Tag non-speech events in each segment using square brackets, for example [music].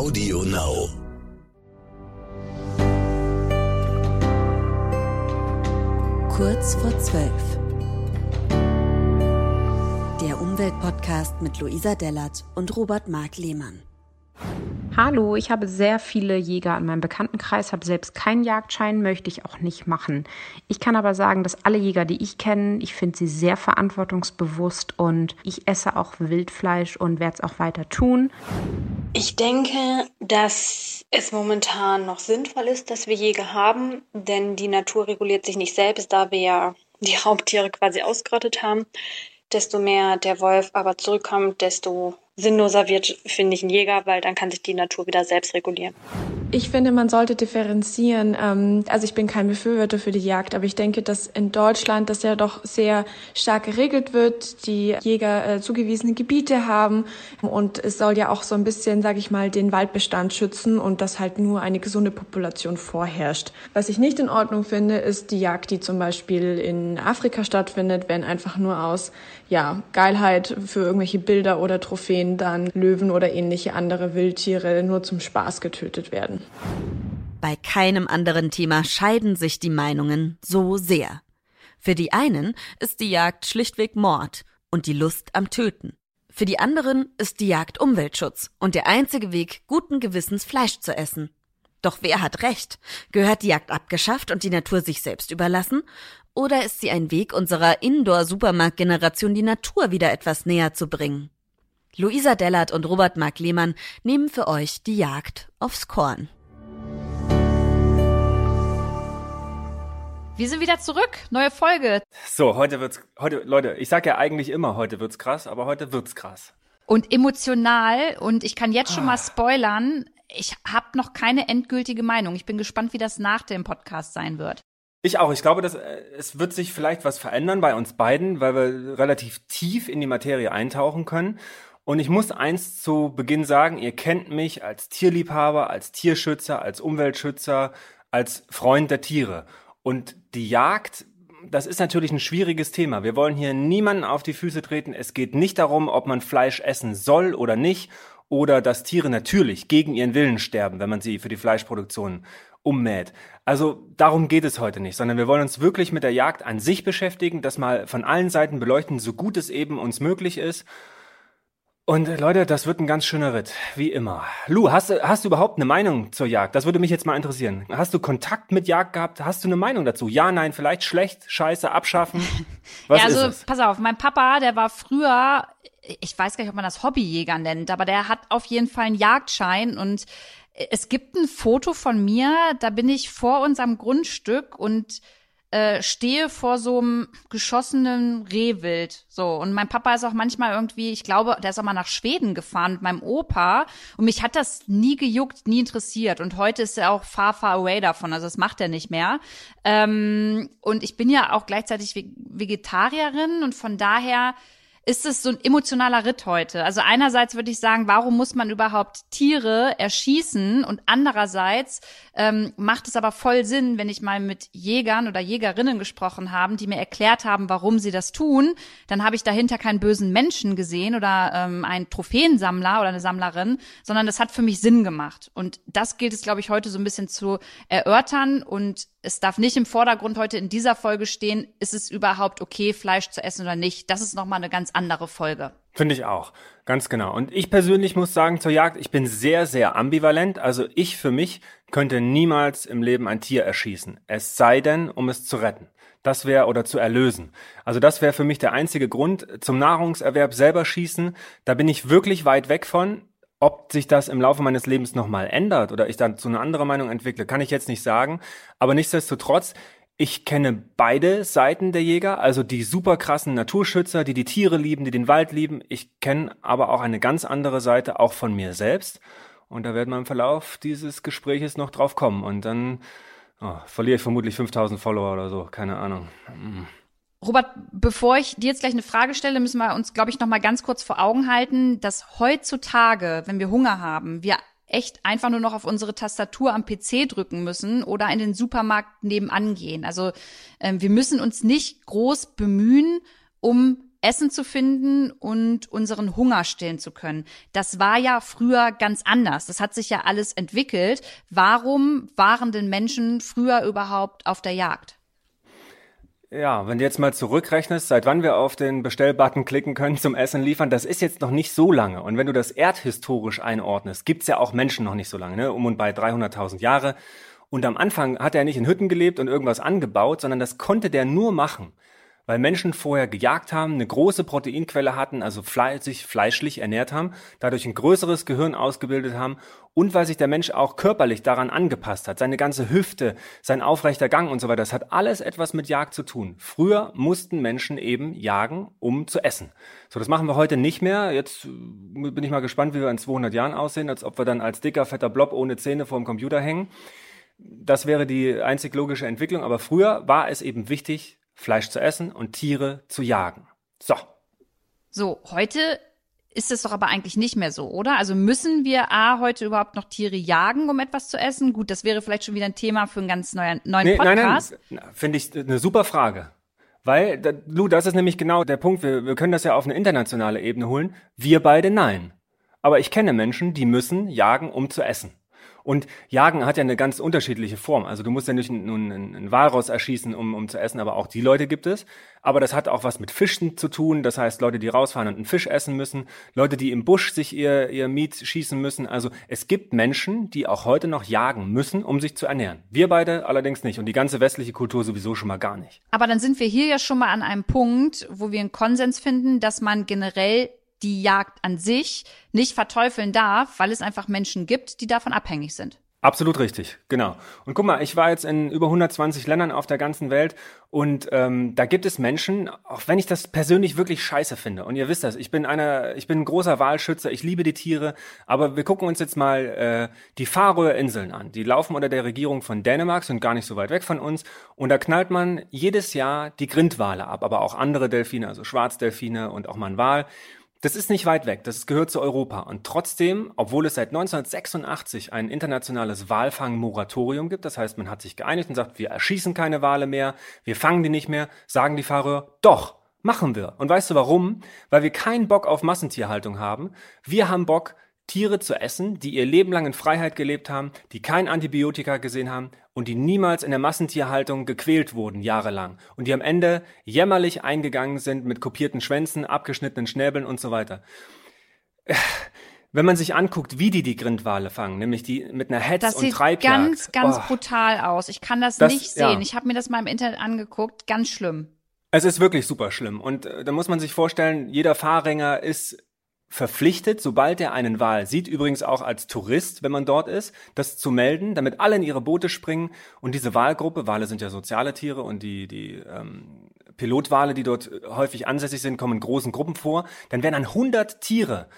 Audio Now. Kurz vor zwölf. Der Umweltpodcast mit Luisa Dellert und Robert Mark Lehmann. Hallo, ich habe sehr viele Jäger in meinem Bekanntenkreis, habe selbst keinen Jagdschein, möchte ich auch nicht machen. Ich kann aber sagen, dass alle Jäger, die ich kenne, ich finde sie sehr verantwortungsbewusst und ich esse auch Wildfleisch und werde es auch weiter tun. Ich denke, dass es momentan noch sinnvoll ist, dass wir Jäger haben, denn die Natur reguliert sich nicht selbst, da wir ja die Raubtiere quasi ausgerottet haben. Desto mehr der Wolf aber zurückkommt, desto sinnloser wird, finde ich, ein Jäger, weil dann kann sich die Natur wieder selbst regulieren. Ich finde, man sollte differenzieren. Ähm, also ich bin kein Befürworter für die Jagd, aber ich denke, dass in Deutschland das ja doch sehr stark geregelt wird, die Jäger äh, zugewiesene Gebiete haben und es soll ja auch so ein bisschen, sage ich mal, den Waldbestand schützen und dass halt nur eine gesunde Population vorherrscht. Was ich nicht in Ordnung finde, ist die Jagd, die zum Beispiel in Afrika stattfindet, wenn einfach nur aus ja Geilheit für irgendwelche Bilder oder Trophäen dann Löwen oder ähnliche andere Wildtiere nur zum Spaß getötet werden. Bei keinem anderen Thema scheiden sich die Meinungen so sehr. Für die einen ist die Jagd schlichtweg Mord und die Lust am Töten. Für die anderen ist die Jagd Umweltschutz und der einzige Weg, guten Gewissens Fleisch zu essen. Doch wer hat recht? Gehört die Jagd abgeschafft und die Natur sich selbst überlassen? Oder ist sie ein Weg unserer Indoor-Supermarkt-Generation, die Natur wieder etwas näher zu bringen? Luisa Dellert und Robert Mark Lehmann nehmen für euch die Jagd aufs Korn. Wir sind wieder zurück, neue Folge. So, heute wird's, heute, Leute, ich sag ja eigentlich immer, heute wird's krass, aber heute wird's krass. Und emotional, und ich kann jetzt schon mal spoilern, ich habe noch keine endgültige Meinung. Ich bin gespannt, wie das nach dem Podcast sein wird. Ich auch. Ich glaube, dass äh, es wird sich vielleicht was verändern bei uns beiden, weil wir relativ tief in die Materie eintauchen können. Und ich muss eins zu Beginn sagen, ihr kennt mich als Tierliebhaber, als Tierschützer, als Umweltschützer, als Freund der Tiere. Und die Jagd, das ist natürlich ein schwieriges Thema. Wir wollen hier niemanden auf die Füße treten. Es geht nicht darum, ob man Fleisch essen soll oder nicht, oder dass Tiere natürlich gegen ihren Willen sterben, wenn man sie für die Fleischproduktion ummäht. Also darum geht es heute nicht, sondern wir wollen uns wirklich mit der Jagd an sich beschäftigen, das mal von allen Seiten beleuchten, so gut es eben uns möglich ist und Leute, das wird ein ganz schöner Ritt, wie immer. Lu, hast, du hast du überhaupt eine Meinung zur Jagd? Das würde mich jetzt mal interessieren. Hast du Kontakt mit Jagd gehabt? Hast du eine Meinung dazu? Ja, nein, vielleicht schlecht, scheiße, abschaffen? [laughs] Was ja, also ist es? pass auf, mein Papa, der war früher, ich weiß gar nicht, ob man das Hobbyjäger nennt, aber der hat auf jeden Fall einen Jagdschein und es gibt ein Foto von mir, da bin ich vor unserem Grundstück und äh, stehe vor so einem geschossenen Rehwild. So. Und mein Papa ist auch manchmal irgendwie, ich glaube, der ist auch mal nach Schweden gefahren mit meinem Opa. Und mich hat das nie gejuckt, nie interessiert. Und heute ist er auch far, far away davon. Also das macht er nicht mehr. Ähm, und ich bin ja auch gleichzeitig Vegetarierin und von daher ist es so ein emotionaler Ritt heute. Also einerseits würde ich sagen, warum muss man überhaupt Tiere erschießen? Und andererseits ähm, macht es aber voll Sinn, wenn ich mal mit Jägern oder Jägerinnen gesprochen habe, die mir erklärt haben, warum sie das tun. Dann habe ich dahinter keinen bösen Menschen gesehen oder ähm, einen Trophäensammler oder eine Sammlerin, sondern das hat für mich Sinn gemacht. Und das gilt es, glaube ich, heute so ein bisschen zu erörtern und es darf nicht im Vordergrund heute in dieser Folge stehen, ist es überhaupt okay, Fleisch zu essen oder nicht. Das ist nochmal eine ganz andere Folge. Finde ich auch. Ganz genau. Und ich persönlich muss sagen zur Jagd, ich bin sehr, sehr ambivalent. Also ich für mich könnte niemals im Leben ein Tier erschießen. Es sei denn, um es zu retten. Das wäre oder zu erlösen. Also das wäre für mich der einzige Grund. Zum Nahrungserwerb selber schießen, da bin ich wirklich weit weg von. Ob sich das im Laufe meines Lebens nochmal ändert oder ich dann zu einer anderen Meinung entwickle, kann ich jetzt nicht sagen. Aber nichtsdestotrotz, ich kenne beide Seiten der Jäger, also die super krassen Naturschützer, die die Tiere lieben, die den Wald lieben. Ich kenne aber auch eine ganz andere Seite, auch von mir selbst. Und da werden wir im Verlauf dieses Gespräches noch drauf kommen. Und dann oh, verliere ich vermutlich 5000 Follower oder so, keine Ahnung. Hm. Robert, bevor ich dir jetzt gleich eine Frage stelle, müssen wir uns, glaube ich, noch mal ganz kurz vor Augen halten, dass heutzutage, wenn wir Hunger haben, wir echt einfach nur noch auf unsere Tastatur am PC drücken müssen oder in den Supermarkt nebenan gehen. Also ähm, wir müssen uns nicht groß bemühen, um Essen zu finden und unseren Hunger stillen zu können. Das war ja früher ganz anders. Das hat sich ja alles entwickelt. Warum waren denn Menschen früher überhaupt auf der Jagd? Ja, wenn du jetzt mal zurückrechnest, seit wann wir auf den Bestellbutton klicken können zum Essen liefern, das ist jetzt noch nicht so lange. Und wenn du das erdhistorisch einordnest, gibt's ja auch Menschen noch nicht so lange, ne? um und bei 300.000 Jahre. Und am Anfang hat er nicht in Hütten gelebt und irgendwas angebaut, sondern das konnte der nur machen, weil Menschen vorher gejagt haben, eine große Proteinquelle hatten, also sich fleischlich ernährt haben, dadurch ein größeres Gehirn ausgebildet haben und weil sich der Mensch auch körperlich daran angepasst hat. Seine ganze Hüfte, sein aufrechter Gang und so weiter, das hat alles etwas mit Jagd zu tun. Früher mussten Menschen eben jagen, um zu essen. So, das machen wir heute nicht mehr. Jetzt äh, bin ich mal gespannt, wie wir in 200 Jahren aussehen, als ob wir dann als dicker, fetter Blob ohne Zähne vor dem Computer hängen. Das wäre die einzig logische Entwicklung. Aber früher war es eben wichtig, Fleisch zu essen und Tiere zu jagen. So. So, heute ist es doch aber eigentlich nicht mehr so, oder? Also müssen wir A, heute überhaupt noch Tiere jagen, um etwas zu essen? Gut, das wäre vielleicht schon wieder ein Thema für einen ganz neuen, neuen nee, Podcast. Nein, nein, finde ich eine super Frage. Weil, Lu, das ist nämlich genau der Punkt. Wir, wir können das ja auf eine internationale Ebene holen. Wir beide nein. Aber ich kenne Menschen, die müssen jagen, um zu essen. Und Jagen hat ja eine ganz unterschiedliche Form. Also du musst ja nicht nun einen, Walross erschießen, um, um zu essen, aber auch die Leute gibt es. Aber das hat auch was mit Fischen zu tun. Das heißt, Leute, die rausfahren und einen Fisch essen müssen, Leute, die im Busch sich ihr, ihr Miet schießen müssen. Also es gibt Menschen, die auch heute noch jagen müssen, um sich zu ernähren. Wir beide allerdings nicht und die ganze westliche Kultur sowieso schon mal gar nicht. Aber dann sind wir hier ja schon mal an einem Punkt, wo wir einen Konsens finden, dass man generell die Jagd an sich nicht verteufeln darf, weil es einfach Menschen gibt, die davon abhängig sind. Absolut richtig, genau. Und guck mal, ich war jetzt in über 120 Ländern auf der ganzen Welt und ähm, da gibt es Menschen, auch wenn ich das persönlich wirklich scheiße finde. Und ihr wisst das, ich bin einer, ich bin ein großer Wahlschützer, ich liebe die Tiere, aber wir gucken uns jetzt mal äh, die Färöer Inseln an. Die laufen unter der Regierung von Dänemark, sind gar nicht so weit weg von uns. Und da knallt man jedes Jahr die Grindwale ab, aber auch andere Delfine, also Schwarzdelfine und auch mal ein Wal. Das ist nicht weit weg, das gehört zu Europa. Und trotzdem, obwohl es seit 1986 ein internationales Walfangmoratorium gibt, das heißt, man hat sich geeinigt und sagt, wir erschießen keine Wale mehr, wir fangen die nicht mehr, sagen die Fahrer, doch, machen wir. Und weißt du warum? Weil wir keinen Bock auf Massentierhaltung haben. Wir haben Bock, Tiere zu essen, die ihr Leben lang in Freiheit gelebt haben, die kein Antibiotika gesehen haben und die niemals in der Massentierhaltung gequält wurden, jahrelang. Und die am Ende jämmerlich eingegangen sind mit kopierten Schwänzen, abgeschnittenen Schnäbeln und so weiter. Wenn man sich anguckt, wie die die Grindwale fangen, nämlich die mit einer Hetz das und Treibjagd. Das sieht ganz, ganz oh. brutal aus. Ich kann das, das nicht sehen. Ja. Ich habe mir das mal im Internet angeguckt. Ganz schlimm. Es ist wirklich super schlimm. Und äh, da muss man sich vorstellen, jeder Fahrränger ist verpflichtet, sobald er einen Wal sieht, übrigens auch als Tourist, wenn man dort ist, das zu melden, damit alle in ihre Boote springen und diese Walgruppe, Wale sind ja soziale Tiere und die, die ähm, Pilotwale, die dort häufig ansässig sind, kommen in großen Gruppen vor, dann werden dann 100 Tiere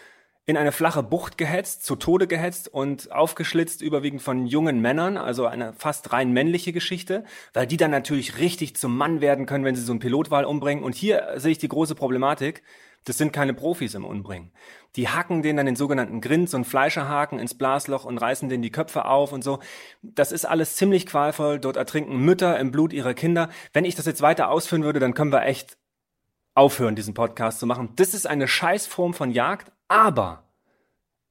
in eine flache Bucht gehetzt, zu Tode gehetzt und aufgeschlitzt, überwiegend von jungen Männern, also eine fast rein männliche Geschichte, weil die dann natürlich richtig zum Mann werden können, wenn sie so einen Pilotwal umbringen. Und hier sehe ich die große Problematik. Das sind keine Profis im Umbringen. Die hacken den dann den sogenannten Grind, einen Fleischerhaken ins Blasloch und reißen denen die Köpfe auf und so. Das ist alles ziemlich qualvoll. Dort ertrinken Mütter im Blut ihrer Kinder. Wenn ich das jetzt weiter ausführen würde, dann können wir echt aufhören, diesen Podcast zu machen. Das ist eine Scheißform von Jagd, aber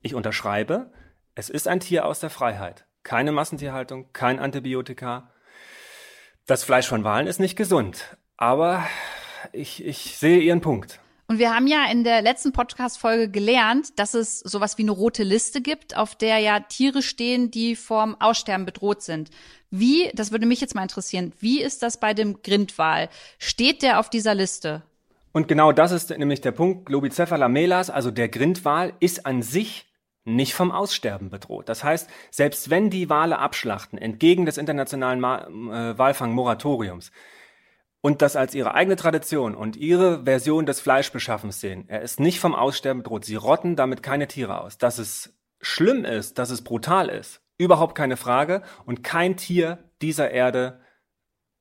ich unterschreibe, es ist ein Tier aus der Freiheit. Keine Massentierhaltung, kein Antibiotika. Das Fleisch von Walen ist nicht gesund. Aber ich, ich sehe Ihren Punkt. Und wir haben ja in der letzten Podcast-Folge gelernt, dass es sowas wie eine rote Liste gibt, auf der ja Tiere stehen, die vom Aussterben bedroht sind. Wie, das würde mich jetzt mal interessieren, wie ist das bei dem Grindwal? Steht der auf dieser Liste? Und genau das ist nämlich der Punkt. Globicephala melas, also der Grindwal, ist an sich nicht vom Aussterben bedroht. Das heißt, selbst wenn die Wale abschlachten, entgegen des internationalen äh, Walfangmoratoriums, und das als ihre eigene Tradition und ihre Version des Fleischbeschaffens sehen. Er ist nicht vom Aussterben bedroht. Sie rotten damit keine Tiere aus. Dass es schlimm ist, dass es brutal ist, überhaupt keine Frage. Und kein Tier dieser Erde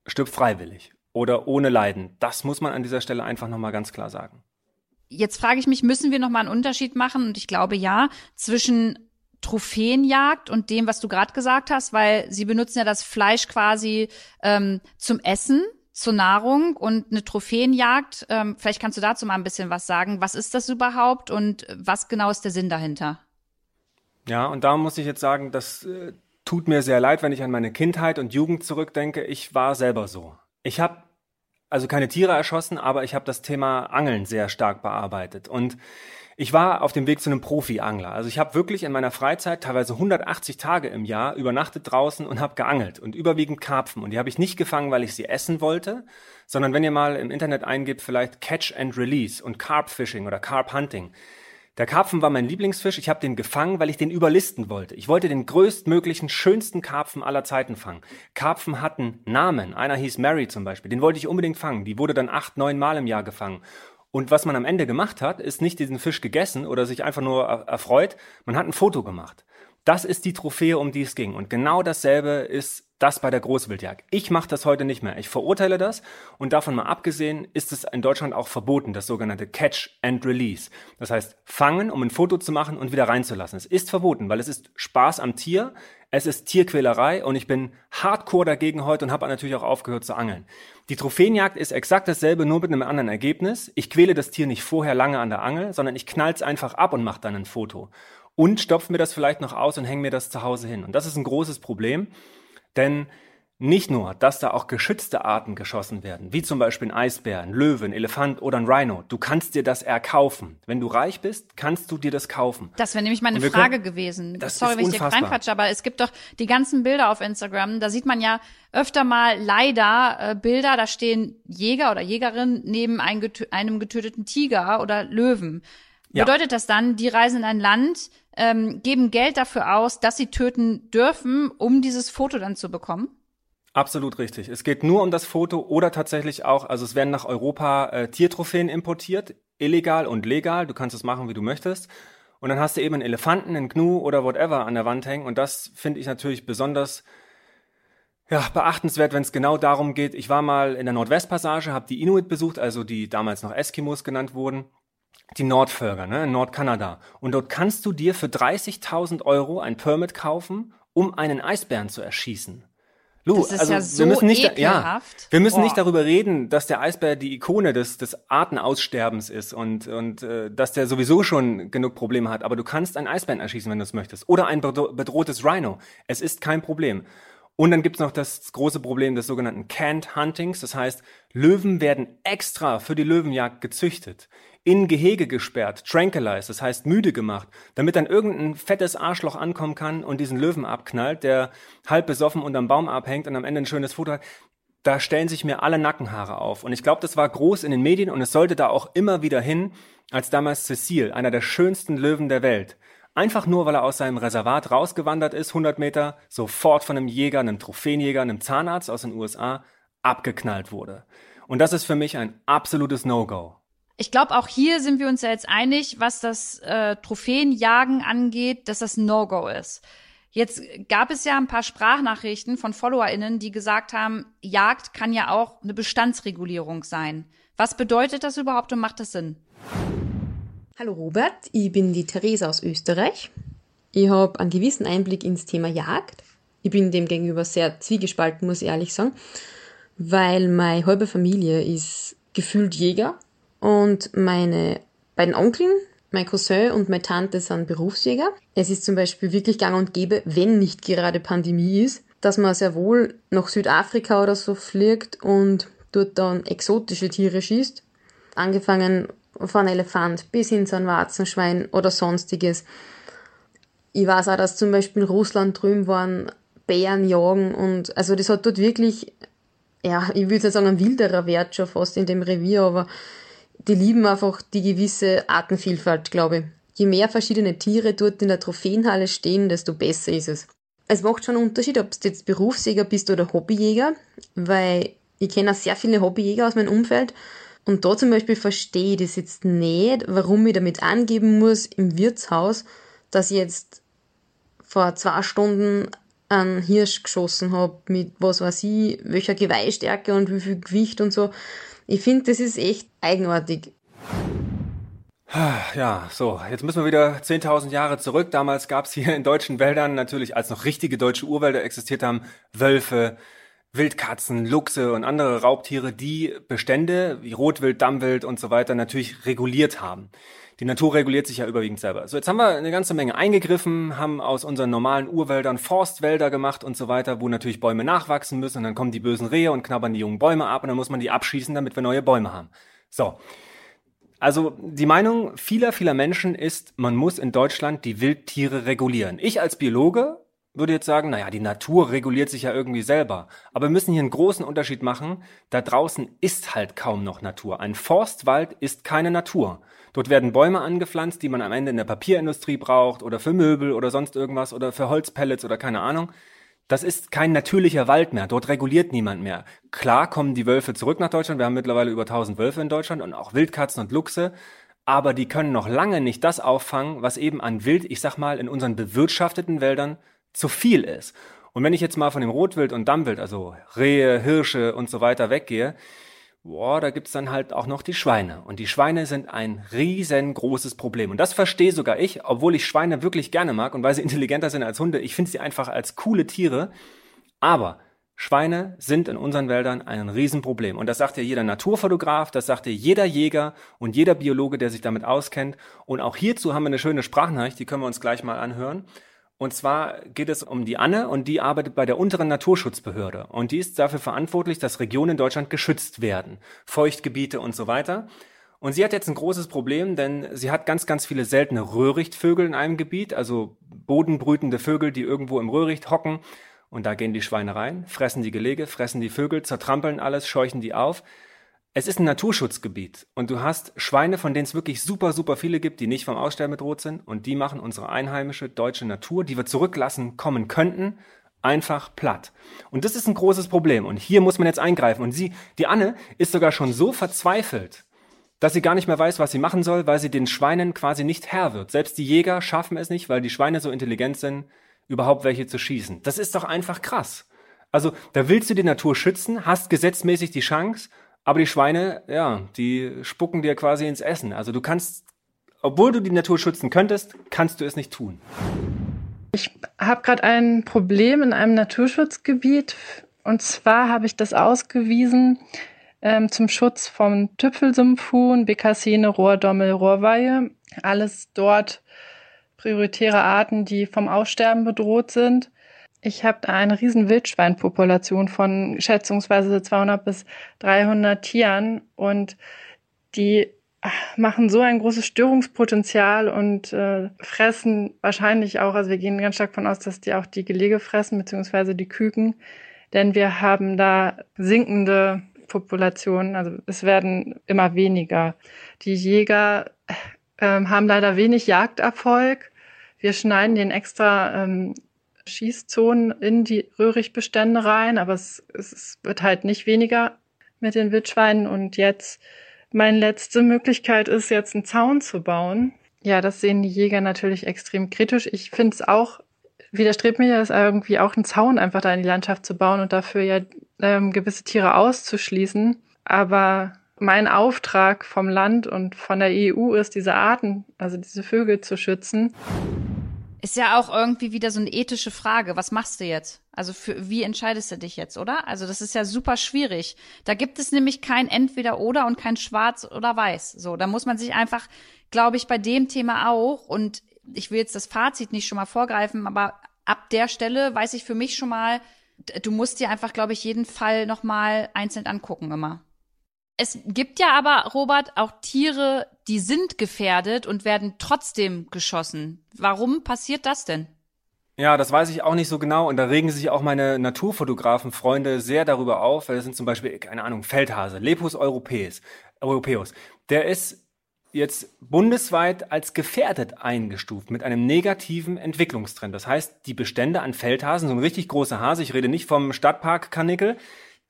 stirbt freiwillig oder ohne Leiden. Das muss man an dieser Stelle einfach nochmal ganz klar sagen. Jetzt frage ich mich, müssen wir nochmal einen Unterschied machen? Und ich glaube ja, zwischen Trophäenjagd und dem, was du gerade gesagt hast, weil sie benutzen ja das Fleisch quasi ähm, zum Essen zur Nahrung und eine Trophäenjagd. Ähm, vielleicht kannst du dazu mal ein bisschen was sagen. Was ist das überhaupt und was genau ist der Sinn dahinter? Ja, und da muss ich jetzt sagen, das äh, tut mir sehr leid, wenn ich an meine Kindheit und Jugend zurückdenke. Ich war selber so. Ich habe also keine Tiere erschossen, aber ich habe das Thema Angeln sehr stark bearbeitet. Und ich war auf dem Weg zu einem Profi-Angler. Also ich habe wirklich in meiner Freizeit teilweise 180 Tage im Jahr übernachtet draußen und habe geangelt und überwiegend Karpfen. Und die habe ich nicht gefangen, weil ich sie essen wollte, sondern wenn ihr mal im Internet eingibt, vielleicht Catch and Release und Carp Fishing oder Carp Hunting, der Karpfen war mein Lieblingsfisch. Ich habe den gefangen, weil ich den überlisten wollte. Ich wollte den größtmöglichen, schönsten Karpfen aller Zeiten fangen. Karpfen hatten Namen. Einer hieß Mary zum Beispiel. Den wollte ich unbedingt fangen. Die wurde dann acht, neun Mal im Jahr gefangen. Und was man am Ende gemacht hat, ist nicht diesen Fisch gegessen oder sich einfach nur erfreut. Man hat ein Foto gemacht. Das ist die Trophäe, um die es ging. Und genau dasselbe ist das bei der Großwildjagd. Ich mache das heute nicht mehr. Ich verurteile das und davon mal abgesehen ist es in Deutschland auch verboten, das sogenannte Catch and Release. Das heißt, fangen, um ein Foto zu machen und wieder reinzulassen. Es ist verboten, weil es ist Spaß am Tier, es ist Tierquälerei und ich bin hardcore dagegen heute und habe natürlich auch aufgehört zu angeln. Die Trophäenjagd ist exakt dasselbe, nur mit einem anderen Ergebnis. Ich quäle das Tier nicht vorher lange an der Angel, sondern ich knall's einfach ab und mache dann ein Foto. Und stopfe mir das vielleicht noch aus und hänge mir das zu Hause hin. Und das ist ein großes Problem. Denn nicht nur, dass da auch geschützte Arten geschossen werden, wie zum Beispiel ein Eisbär, ein Löwe, ein Elefant oder ein Rhino. Du kannst dir das erkaufen. Wenn du reich bist, kannst du dir das kaufen. Das wäre nämlich meine Frage können, gewesen. Das Sorry, wenn ich dir reinquatsche, aber es gibt doch die ganzen Bilder auf Instagram. Da sieht man ja öfter mal leider äh, Bilder, da stehen Jäger oder Jägerin neben ein getö einem getöteten Tiger oder Löwen. Ja. Bedeutet das dann, die reisen in ein Land, ähm, geben Geld dafür aus, dass sie töten dürfen, um dieses Foto dann zu bekommen? Absolut richtig. Es geht nur um das Foto oder tatsächlich auch, also es werden nach Europa äh, Tiertrophäen importiert, illegal und legal. Du kannst es machen, wie du möchtest. Und dann hast du eben einen Elefanten, einen Gnu oder whatever an der Wand hängen. Und das finde ich natürlich besonders ja, beachtenswert, wenn es genau darum geht. Ich war mal in der Nordwestpassage, habe die Inuit besucht, also die damals noch Eskimos genannt wurden die Nordvölker ne, in Nordkanada. Und dort kannst du dir für 30.000 Euro ein Permit kaufen, um einen Eisbären zu erschießen. Lu, das ist also ja so wir müssen nicht, ja, wir müssen Boah. nicht darüber reden, dass der Eisbär die Ikone des, des Artenaussterbens ist und, und äh, dass der sowieso schon genug Probleme hat. Aber du kannst einen Eisbären erschießen, wenn du es möchtest. Oder ein bedrohtes Rhino. Es ist kein Problem. Und dann gibt's noch das große Problem des sogenannten Canned Huntings. Das heißt, Löwen werden extra für die Löwenjagd gezüchtet in Gehege gesperrt, tranquilized, das heißt müde gemacht, damit dann irgendein fettes Arschloch ankommen kann und diesen Löwen abknallt, der halb besoffen unterm Baum abhängt und am Ende ein schönes Foto hat. Da stellen sich mir alle Nackenhaare auf. Und ich glaube, das war groß in den Medien und es sollte da auch immer wieder hin, als damals Cecil, einer der schönsten Löwen der Welt, einfach nur, weil er aus seinem Reservat rausgewandert ist, 100 Meter, sofort von einem Jäger, einem Trophäenjäger, einem Zahnarzt aus den USA abgeknallt wurde. Und das ist für mich ein absolutes No-Go. Ich glaube, auch hier sind wir uns ja jetzt einig, was das äh, Trophäenjagen angeht, dass das No-Go ist. Jetzt gab es ja ein paar Sprachnachrichten von FollowerInnen, die gesagt haben, Jagd kann ja auch eine Bestandsregulierung sein. Was bedeutet das überhaupt und macht das Sinn? Hallo Robert, ich bin die Theresa aus Österreich. Ich habe einen gewissen Einblick ins Thema Jagd. Ich bin dem gegenüber sehr zwiegespalten, muss ich ehrlich sagen, weil meine halbe Familie ist gefühlt Jäger und meine beiden Onkeln, mein Cousin und meine Tante sind Berufsjäger. Es ist zum Beispiel wirklich gang und gäbe, wenn nicht gerade Pandemie ist, dass man sehr wohl nach Südafrika oder so fliegt und dort dann exotische Tiere schießt. Angefangen von Elefant bis hin zu einem Warzenschwein oder sonstiges. Ich weiß auch, dass zum Beispiel in Russland drüben waren Bären jagen und also das hat dort wirklich, ja, ich würde sagen ein wilderer Wert schon fast in dem Revier, aber die lieben einfach die gewisse Artenvielfalt, glaube ich. Je mehr verschiedene Tiere dort in der Trophäenhalle stehen, desto besser ist es. Es macht schon einen Unterschied, ob du jetzt Berufsjäger bist oder Hobbyjäger, weil ich kenne auch sehr viele Hobbyjäger aus meinem Umfeld und da zum Beispiel verstehe ich das jetzt nicht, warum ich damit angeben muss im Wirtshaus, dass ich jetzt vor zwei Stunden einen Hirsch geschossen habe mit was weiß ich, welcher Geweihstärke und wie viel Gewicht und so. Ich finde, das ist echt eigenartig. Ja, so, jetzt müssen wir wieder 10.000 Jahre zurück. Damals gab es hier in deutschen Wäldern natürlich, als noch richtige deutsche Urwälder existiert haben, Wölfe, Wildkatzen, Luchse und andere Raubtiere, die Bestände wie Rotwild, Dammwild und so weiter natürlich reguliert haben. Die Natur reguliert sich ja überwiegend selber. So, jetzt haben wir eine ganze Menge eingegriffen, haben aus unseren normalen Urwäldern Forstwälder gemacht und so weiter, wo natürlich Bäume nachwachsen müssen und dann kommen die bösen Rehe und knabbern die jungen Bäume ab und dann muss man die abschießen, damit wir neue Bäume haben. So. Also die Meinung vieler, vieler Menschen ist, man muss in Deutschland die Wildtiere regulieren. Ich als Biologe würde jetzt sagen, naja, die Natur reguliert sich ja irgendwie selber. Aber wir müssen hier einen großen Unterschied machen. Da draußen ist halt kaum noch Natur. Ein Forstwald ist keine Natur. Dort werden Bäume angepflanzt, die man am Ende in der Papierindustrie braucht oder für Möbel oder sonst irgendwas oder für Holzpellets oder keine Ahnung. Das ist kein natürlicher Wald mehr. Dort reguliert niemand mehr. Klar kommen die Wölfe zurück nach Deutschland. Wir haben mittlerweile über 1000 Wölfe in Deutschland und auch Wildkatzen und Luchse. Aber die können noch lange nicht das auffangen, was eben an Wild, ich sag mal, in unseren bewirtschafteten Wäldern zu viel ist. Und wenn ich jetzt mal von dem Rotwild und Dammwild, also Rehe, Hirsche und so weiter weggehe, boah, da gibt's dann halt auch noch die Schweine. Und die Schweine sind ein riesengroßes Problem. Und das verstehe sogar ich, obwohl ich Schweine wirklich gerne mag und weil sie [laughs] intelligenter sind als Hunde. Ich finde sie einfach als coole Tiere. Aber Schweine sind in unseren Wäldern ein Riesenproblem. Und das sagt ja jeder Naturfotograf, das sagt ja jeder Jäger und jeder Biologe, der sich damit auskennt. Und auch hierzu haben wir eine schöne Sprachnachricht, die können wir uns gleich mal anhören. Und zwar geht es um die Anne und die arbeitet bei der unteren Naturschutzbehörde. Und die ist dafür verantwortlich, dass Regionen in Deutschland geschützt werden. Feuchtgebiete und so weiter. Und sie hat jetzt ein großes Problem, denn sie hat ganz, ganz viele seltene Röhrichtvögel in einem Gebiet, also bodenbrütende Vögel, die irgendwo im Röhricht hocken. Und da gehen die Schweine rein, fressen die Gelege, fressen die Vögel, zertrampeln alles, scheuchen die auf es ist ein Naturschutzgebiet und du hast Schweine, von denen es wirklich super, super viele gibt, die nicht vom Aussterben bedroht sind und die machen unsere einheimische deutsche Natur, die wir zurücklassen kommen könnten, einfach platt. Und das ist ein großes Problem und hier muss man jetzt eingreifen und sie, die Anne, ist sogar schon so verzweifelt, dass sie gar nicht mehr weiß, was sie machen soll, weil sie den Schweinen quasi nicht Herr wird. Selbst die Jäger schaffen es nicht, weil die Schweine so intelligent sind, überhaupt welche zu schießen. Das ist doch einfach krass. Also da willst du die Natur schützen, hast gesetzmäßig die Chance aber die Schweine, ja, die spucken dir quasi ins Essen. Also du kannst, obwohl du die Natur schützen könntest, kannst du es nicht tun. Ich habe gerade ein Problem in einem Naturschutzgebiet. Und zwar habe ich das ausgewiesen ähm, zum Schutz vom Tüpfelsumpfhuhn, Bekassine, Rohrdommel, Rohrweihe. Alles dort prioritäre Arten, die vom Aussterben bedroht sind. Ich habe eine riesen Wildschweinpopulation von schätzungsweise 200 bis 300 Tieren und die ah, machen so ein großes Störungspotenzial und äh, fressen wahrscheinlich auch, also wir gehen ganz stark von aus, dass die auch die Gelege fressen, beziehungsweise die Küken, denn wir haben da sinkende Populationen, also es werden immer weniger. Die Jäger äh, haben leider wenig Jagderfolg. Wir schneiden den extra ähm, Schießzonen in die Röhrichtbestände rein, aber es, es wird halt nicht weniger mit den Wildschweinen. Und jetzt, meine letzte Möglichkeit ist jetzt einen Zaun zu bauen. Ja, das sehen die Jäger natürlich extrem kritisch. Ich finde es auch, widerstrebt mir das irgendwie auch einen Zaun einfach da in die Landschaft zu bauen und dafür ja ähm, gewisse Tiere auszuschließen. Aber mein Auftrag vom Land und von der EU ist, diese Arten, also diese Vögel zu schützen. Ist ja auch irgendwie wieder so eine ethische Frage. Was machst du jetzt? Also für, wie entscheidest du dich jetzt, oder? Also das ist ja super schwierig. Da gibt es nämlich kein Entweder-Oder und kein Schwarz oder Weiß. So, da muss man sich einfach, glaube ich, bei dem Thema auch und ich will jetzt das Fazit nicht schon mal vorgreifen, aber ab der Stelle weiß ich für mich schon mal, du musst dir einfach, glaube ich, jeden Fall noch mal einzeln angucken immer. Es gibt ja aber, Robert, auch Tiere, die sind gefährdet und werden trotzdem geschossen. Warum passiert das denn? Ja, das weiß ich auch nicht so genau und da regen sich auch meine Naturfotografen-Freunde sehr darüber auf, weil das sind zum Beispiel, keine Ahnung, Feldhase, Lepus europäus, europäus. Der ist jetzt bundesweit als gefährdet eingestuft mit einem negativen Entwicklungstrend. Das heißt, die Bestände an Feldhasen, so ein richtig großer Hase, ich rede nicht vom Stadtpark Karnickel,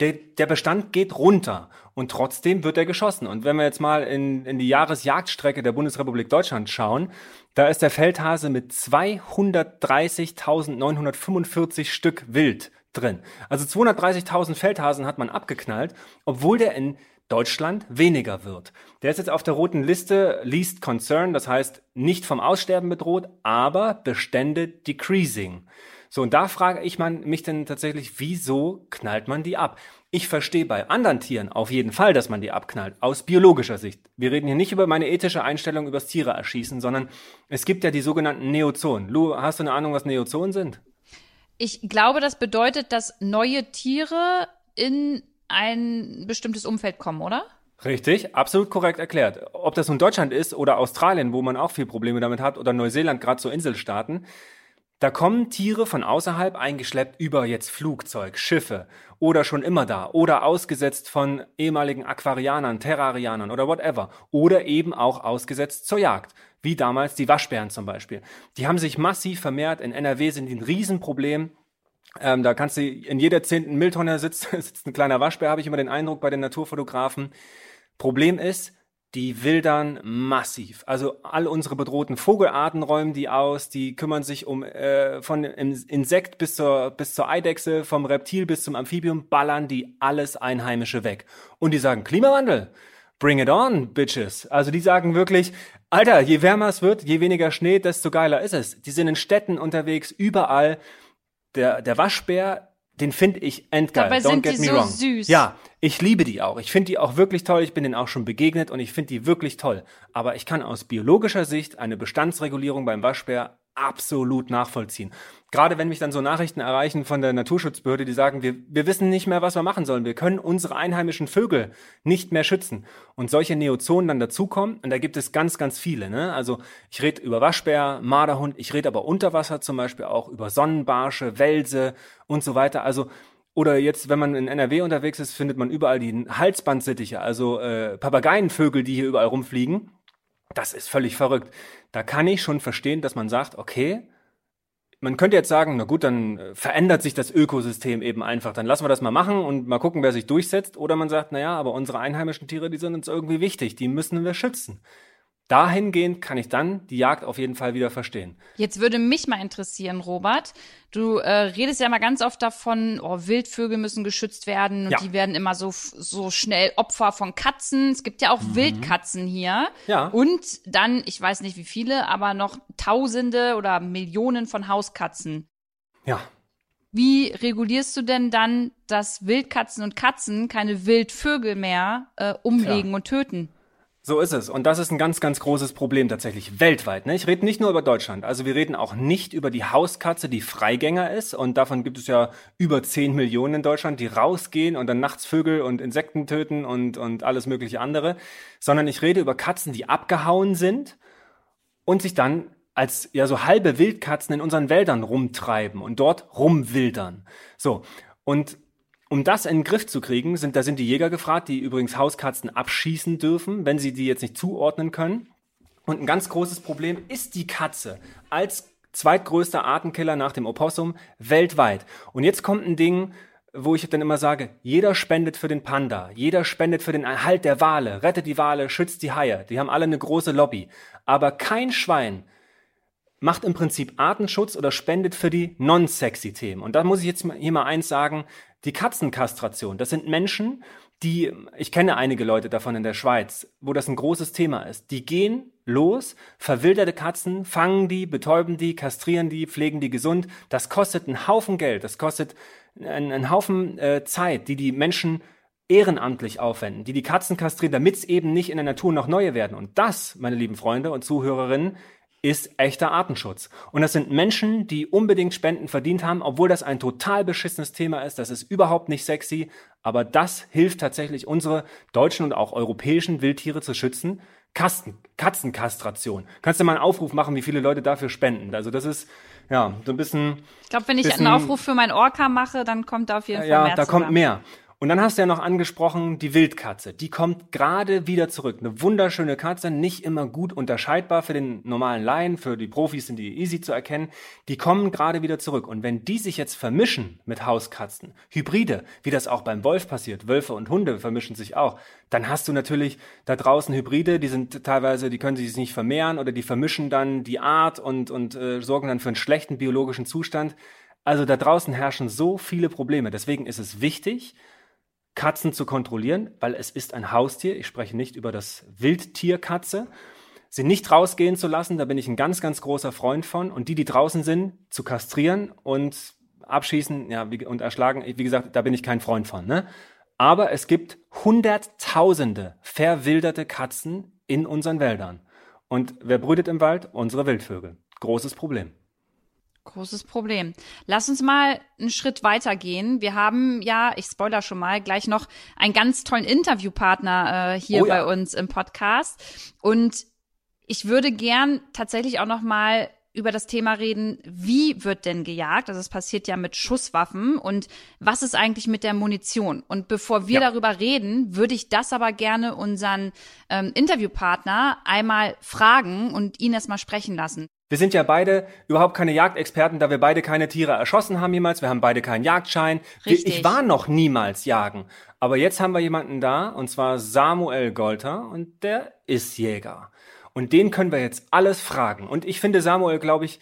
der, der Bestand geht runter und trotzdem wird er geschossen. Und wenn wir jetzt mal in, in die Jahresjagdstrecke der Bundesrepublik Deutschland schauen, da ist der Feldhase mit 230.945 Stück wild drin. Also 230.000 Feldhasen hat man abgeknallt, obwohl der in Deutschland weniger wird. Der ist jetzt auf der roten Liste Least Concern, das heißt nicht vom Aussterben bedroht, aber Bestände decreasing. So, und da frage ich man, mich dann tatsächlich, wieso knallt man die ab? Ich verstehe bei anderen Tieren auf jeden Fall, dass man die abknallt, aus biologischer Sicht. Wir reden hier nicht über meine ethische Einstellung übers Tiere erschießen, sondern es gibt ja die sogenannten Neozonen. Lu, hast du eine Ahnung, was Neozonen sind? Ich glaube, das bedeutet, dass neue Tiere in ein bestimmtes Umfeld kommen, oder? Richtig, absolut korrekt erklärt. Ob das nun Deutschland ist oder Australien, wo man auch viel Probleme damit hat, oder Neuseeland, gerade so Inselstaaten, da kommen Tiere von außerhalb eingeschleppt über jetzt Flugzeug, Schiffe oder schon immer da oder ausgesetzt von ehemaligen Aquarianern, Terrarianern oder whatever oder eben auch ausgesetzt zur Jagd, wie damals die Waschbären zum Beispiel. Die haben sich massiv vermehrt. In NRW sind die ein Riesenproblem. Ähm, da kannst du in jeder zehnten Mülltonne sitzt, [laughs] sitzt ein kleiner Waschbär, habe ich immer den Eindruck bei den Naturfotografen. Problem ist, die wildern massiv. Also all unsere bedrohten Vogelarten räumen die aus, die kümmern sich um äh, von Insekt bis zur bis zur Eidechse, vom Reptil bis zum Amphibium, ballern die alles Einheimische weg. Und die sagen Klimawandel. Bring it on, bitches. Also die sagen wirklich, Alter, je wärmer es wird, je weniger Schnee, desto geiler ist es. Die sind in Städten unterwegs, überall. Der, der Waschbär den finde ich endgeil. Dabei Don't sind get die me so wrong. süß. Ja, ich liebe die auch. Ich finde die auch wirklich toll. Ich bin denen auch schon begegnet und ich finde die wirklich toll. Aber ich kann aus biologischer Sicht eine Bestandsregulierung beim Waschbär absolut nachvollziehen. Gerade wenn mich dann so Nachrichten erreichen von der Naturschutzbehörde, die sagen, wir, wir wissen nicht mehr, was wir machen sollen. Wir können unsere einheimischen Vögel nicht mehr schützen. Und solche Neozonen dann dazukommen, und da gibt es ganz, ganz viele. Ne? Also ich rede über Waschbär, Marderhund, ich rede aber unter Wasser zum Beispiel auch über Sonnenbarsche, Welse und so weiter. Also oder jetzt, wenn man in NRW unterwegs ist, findet man überall die Halsbandsittiche, also äh, Papageienvögel, die hier überall rumfliegen. Das ist völlig verrückt. Da kann ich schon verstehen, dass man sagt, okay, man könnte jetzt sagen, na gut, dann äh, verändert sich das Ökosystem eben einfach. Dann lassen wir das mal machen und mal gucken, wer sich durchsetzt. Oder man sagt, na ja, aber unsere einheimischen Tiere, die sind uns irgendwie wichtig, die müssen wir schützen dahingehend kann ich dann die Jagd auf jeden Fall wieder verstehen. Jetzt würde mich mal interessieren, Robert. Du äh, redest ja mal ganz oft davon, oh, Wildvögel müssen geschützt werden und Ja. die werden immer so so schnell Opfer von Katzen. Es gibt ja auch Wildkatzen hier. Ja. Und dann, ich weiß nicht wie viele, aber noch Tausende oder Millionen von Hauskatzen. Ja, Wie regulierst du denn dann, dass Wildkatzen und Katzen keine Wildvögel mehr äh, umlegen und töten? So ist es. Und das ist ein ganz, ganz großes Problem tatsächlich weltweit. Ne? Ich rede nicht nur über Deutschland. Also wir reden auch nicht über die Hauskatze, die Freigänger ist. Und davon gibt es ja über 10 Millionen in Deutschland, die rausgehen und dann nachts Vögel und Insekten töten und, und alles mögliche andere. Sondern ich rede über Katzen, die abgehauen sind und sich dann als ja so halbe Wildkatzen in unseren Wäldern rumtreiben und dort rumwildern. So. Und um das in den Griff zu kriegen, sind, da sind die Jäger gefragt, die übrigens Hauskatzen abschießen dürfen, wenn sie die jetzt nicht zuordnen können. Und ein ganz großes Problem ist die Katze als zweitgrößter Artenkiller nach dem Opossum weltweit. Und jetzt kommt ein Ding, wo ich dann immer sage, jeder spendet für den Panda, jeder spendet für den Erhalt der Wale, rettet die Wale, schützt die Haie. Die haben alle eine große Lobby. Aber kein Schwein macht im Prinzip Artenschutz oder spendet für die non-sexy Themen. Und da muss ich jetzt hier mal eins sagen, die Katzenkastration, das sind Menschen, die, ich kenne einige Leute davon in der Schweiz, wo das ein großes Thema ist. Die gehen los, verwilderte Katzen, fangen die, betäuben die, kastrieren die, pflegen die gesund. Das kostet einen Haufen Geld, das kostet einen, einen Haufen äh, Zeit, die die Menschen ehrenamtlich aufwenden, die die Katzen kastrieren, damit es eben nicht in der Natur noch neue werden. Und das, meine lieben Freunde und Zuhörerinnen, ist echter Artenschutz. Und das sind Menschen, die unbedingt Spenden verdient haben, obwohl das ein total beschissenes Thema ist. Das ist überhaupt nicht sexy. Aber das hilft tatsächlich, unsere deutschen und auch europäischen Wildtiere zu schützen. Kasten, Katzenkastration. Kannst du mal einen Aufruf machen, wie viele Leute dafür spenden? Also das ist, ja, so ein bisschen, Ich glaube, wenn ich Bisschen- einen Aufruf für mein Orca mache, dann kommt da auf jeden Fall ja, mehr da zusammen. kommt mehr. Und dann hast du ja noch angesprochen, die Wildkatze. Die kommt gerade wieder zurück. Eine wunderschöne Katze, nicht immer gut unterscheidbar für den normalen Laien, für die Profis sind die easy zu erkennen. Die kommen gerade wieder zurück. Und wenn die sich jetzt vermischen mit Hauskatzen, Hybride, wie das auch beim Wolf passiert, Wölfe und Hunde vermischen sich auch, dann hast du natürlich da draußen Hybride, die sind teilweise, die können sich nicht vermehren oder die vermischen dann die Art und, und äh, sorgen dann für einen schlechten biologischen Zustand. Also da draußen herrschen so viele Probleme. Deswegen ist es wichtig, Katzen zu kontrollieren, weil es ist ein Haustier. Ich spreche nicht über das Wildtier Katze, sie nicht rausgehen zu lassen, da bin ich ein ganz, ganz großer Freund von. Und die, die draußen sind, zu kastrieren und abschießen ja, und erschlagen, wie gesagt, da bin ich kein Freund von. Ne? Aber es gibt Hunderttausende verwilderte Katzen in unseren Wäldern. Und wer brütet im Wald? Unsere Wildvögel. Großes Problem. Großes Problem. Lass uns mal einen Schritt weiter gehen. Wir haben ja, ich spoiler schon mal, gleich noch einen ganz tollen Interviewpartner äh, hier oh ja. bei uns im Podcast. Und ich würde gern tatsächlich auch noch mal über das Thema reden, wie wird denn gejagt? Also es passiert ja mit Schusswaffen und was ist eigentlich mit der Munition? Und bevor wir ja. darüber reden, würde ich das aber gerne unseren ähm, Interviewpartner einmal fragen und ihn erstmal sprechen lassen. Wir sind ja beide überhaupt keine Jagdexperten, da wir beide keine Tiere erschossen haben jemals. Wir haben beide keinen Jagdschein. Richtig. Ich war noch niemals jagen. Aber jetzt haben wir jemanden da, und zwar Samuel Golter, und der ist Jäger. Und den können wir jetzt alles fragen. Und ich finde Samuel, glaube ich,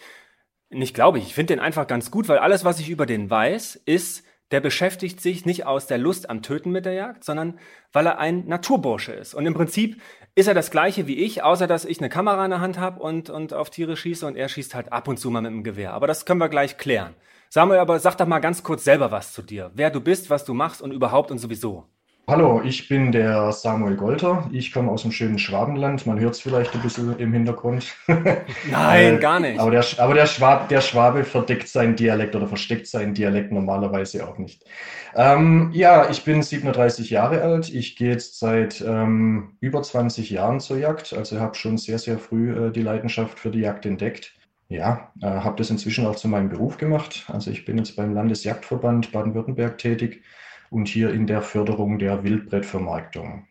nicht glaube ich, ich finde den einfach ganz gut, weil alles, was ich über den weiß, ist, der beschäftigt sich nicht aus der Lust am Töten mit der Jagd, sondern weil er ein Naturbursche ist. Und im Prinzip ist er das gleiche wie ich, außer dass ich eine Kamera in der Hand habe und, und auf Tiere schieße und er schießt halt ab und zu mal mit dem Gewehr. Aber das können wir gleich klären. Samuel, aber sag doch mal ganz kurz selber was zu dir. Wer du bist, was du machst und überhaupt und sowieso. Hallo, ich bin der Samuel Golter. Ich komme aus dem schönen Schwabenland. Man hört es vielleicht ein bisschen im Hintergrund. [laughs] Nein, äh, gar nicht. Aber, der, aber der, Schwab, der Schwabe verdeckt seinen Dialekt oder versteckt seinen Dialekt normalerweise auch nicht. Ähm, ja, ich bin 37 Jahre alt. Ich gehe jetzt seit ähm, über 20 Jahren zur Jagd. Also habe schon sehr, sehr früh äh, die Leidenschaft für die Jagd entdeckt. Ja, äh, habe das inzwischen auch zu meinem Beruf gemacht. Also ich bin jetzt beim Landesjagdverband Baden-Württemberg tätig und hier in der Förderung der Wildbrettvermarktung.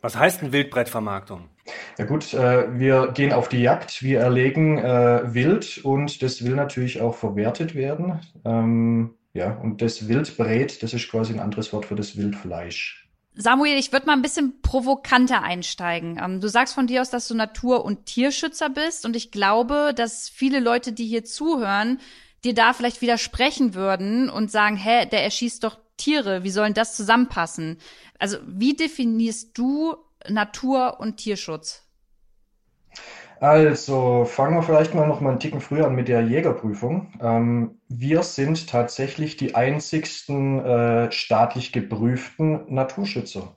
Was heißt denn Wildbrettvermarktung? Ja gut, äh, wir gehen auf die Jagd, wir erlegen äh, Wild und das will natürlich auch verwertet werden. Ähm, ja, und das Wildbret, das ist quasi ein anderes Wort für das Wildfleisch. Samuel, ich würde mal ein bisschen provokanter einsteigen. Ähm, du sagst von dir aus, dass du Natur- und Tierschützer bist und ich glaube, dass viele Leute, die hier zuhören, dir da vielleicht widersprechen würden und sagen, hä, der erschießt doch Tiere, wie sollen das zusammenpassen? Also wie definierst du Natur- und Tierschutz? Also fangen wir vielleicht mal noch mal einen Ticken früher an mit der Jägerprüfung. Ähm, wir sind tatsächlich die einzigsten äh, staatlich geprüften Naturschützer.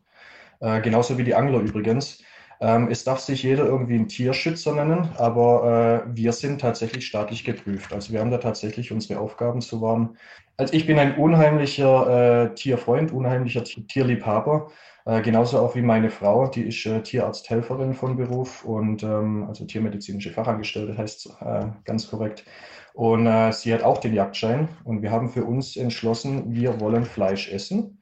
Äh, genauso wie die Angler übrigens. Ähm, es darf sich jeder irgendwie einen Tierschützer nennen, aber äh, wir sind tatsächlich staatlich geprüft. Also wir haben da tatsächlich unsere Aufgaben zu wahren. Also ich bin ein unheimlicher äh, Tierfreund, unheimlicher Tierliebhaber. Äh, genauso auch wie meine Frau, die ist äh, Tierarzthelferin von Beruf und ähm, also tiermedizinische Fachangestellte heißt äh, ganz korrekt. Und äh, sie hat auch den Jagdschein und wir haben für uns entschlossen, wir wollen Fleisch essen.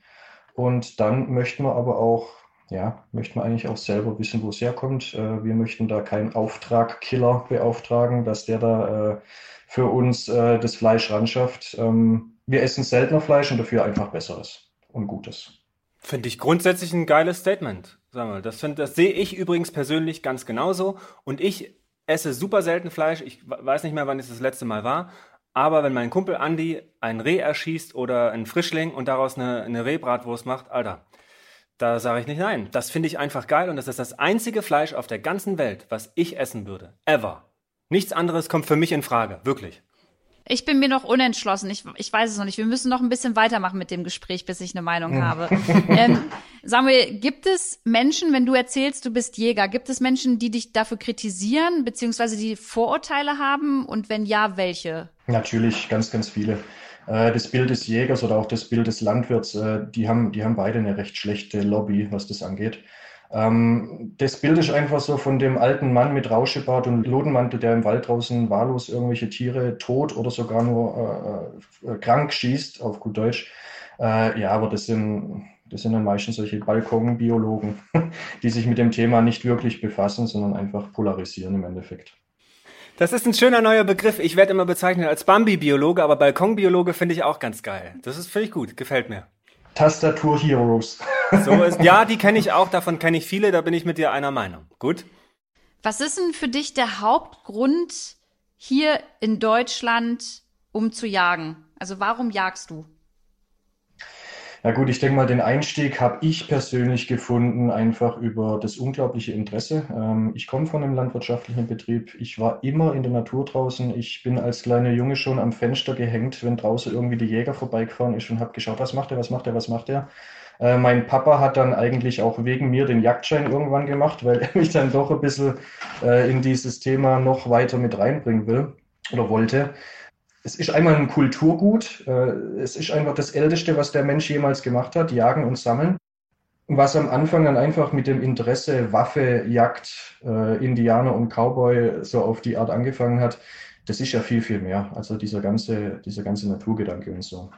Und dann möchten wir aber auch ja, möchten wir eigentlich auch selber wissen, wo es herkommt. Äh, wir möchten da keinen Auftragkiller beauftragen, dass der da äh, für uns äh, das Fleisch ranschafft. Ähm, wir essen seltener Fleisch und dafür einfach besseres und Gutes. Finde ich grundsätzlich ein geiles Statement. Sag mal, das, das sehe ich übrigens persönlich ganz genauso. Und ich esse super selten Fleisch. Ich weiß nicht mehr, wann es das letzte Mal war. Aber wenn mein Kumpel Andi ein Reh erschießt oder einen Frischling und daraus eine, eine Rehbratwurst macht, Alter, da sage ich nicht nein. Das finde ich einfach geil und das ist das einzige Fleisch auf der ganzen Welt, was ich essen würde. Ever. Nichts anderes kommt für mich in Frage. Wirklich. Ich bin mir noch unentschlossen. Ich, ich weiß es noch nicht. Wir müssen noch ein bisschen weitermachen mit dem Gespräch, bis ich eine Meinung habe. [laughs] ähm, Samuel, gibt es Menschen, wenn du erzählst, du bist Jäger, gibt es Menschen, die dich dafür kritisieren, beziehungsweise die Vorurteile haben? Und wenn ja, welche? Natürlich, ganz, ganz viele. Äh, das Bild des Jägers oder auch das Bild des Landwirts, äh, die haben, die haben beide eine recht schlechte Lobby, was das angeht. Ähm, das Bild ist einfach so von dem alten Mann mit Rauschebart und Lodenmantel, der im Wald draußen wahllos irgendwelche Tiere tot oder sogar nur äh, äh, krank schießt, auf gut Deutsch. Äh, ja, aber das sind, das sind dann meistens solche Balkonbiologen, [laughs] die sich mit dem Thema nicht wirklich befassen, sondern einfach polarisieren im Endeffekt. Das ist ein schöner neuer Begriff. Ich werde immer bezeichnet als Bambi-Biologe, aber Balkonbiologe finde ich auch ganz geil. Das ist finde ich gut, gefällt mir. Tastatur Heroes. So ist, ja, die kenne ich auch, davon kenne ich viele, da bin ich mit dir einer Meinung. Gut. Was ist denn für dich der Hauptgrund hier in Deutschland, um zu jagen? Also warum jagst du? Ja gut, ich denke mal, den Einstieg habe ich persönlich gefunden, einfach über das unglaubliche Interesse. Ähm, ich komme von einem landwirtschaftlichen Betrieb. Ich war immer in der Natur draußen. Ich bin als kleiner Junge schon am Fenster gehängt, wenn draußen irgendwie die Jäger vorbeigefahren ist und habe geschaut, was macht er, was macht er, was macht er. Äh, mein Papa hat dann eigentlich auch wegen mir den Jagdschein irgendwann gemacht, weil [laughs] er mich dann doch ein bisschen äh, in dieses Thema noch weiter mit reinbringen will oder wollte es ist einmal ein Kulturgut. Äh, es ist einfach das Älteste, was der Mensch jemals gemacht hat, jagen und sammeln. Was am Anfang dann einfach mit dem Interesse Waffe, Jagd, äh, Indianer und Cowboy so auf die Art angefangen hat, das ist ja viel, viel mehr. Also dieser ganze, dieser ganze Naturgedanke und so.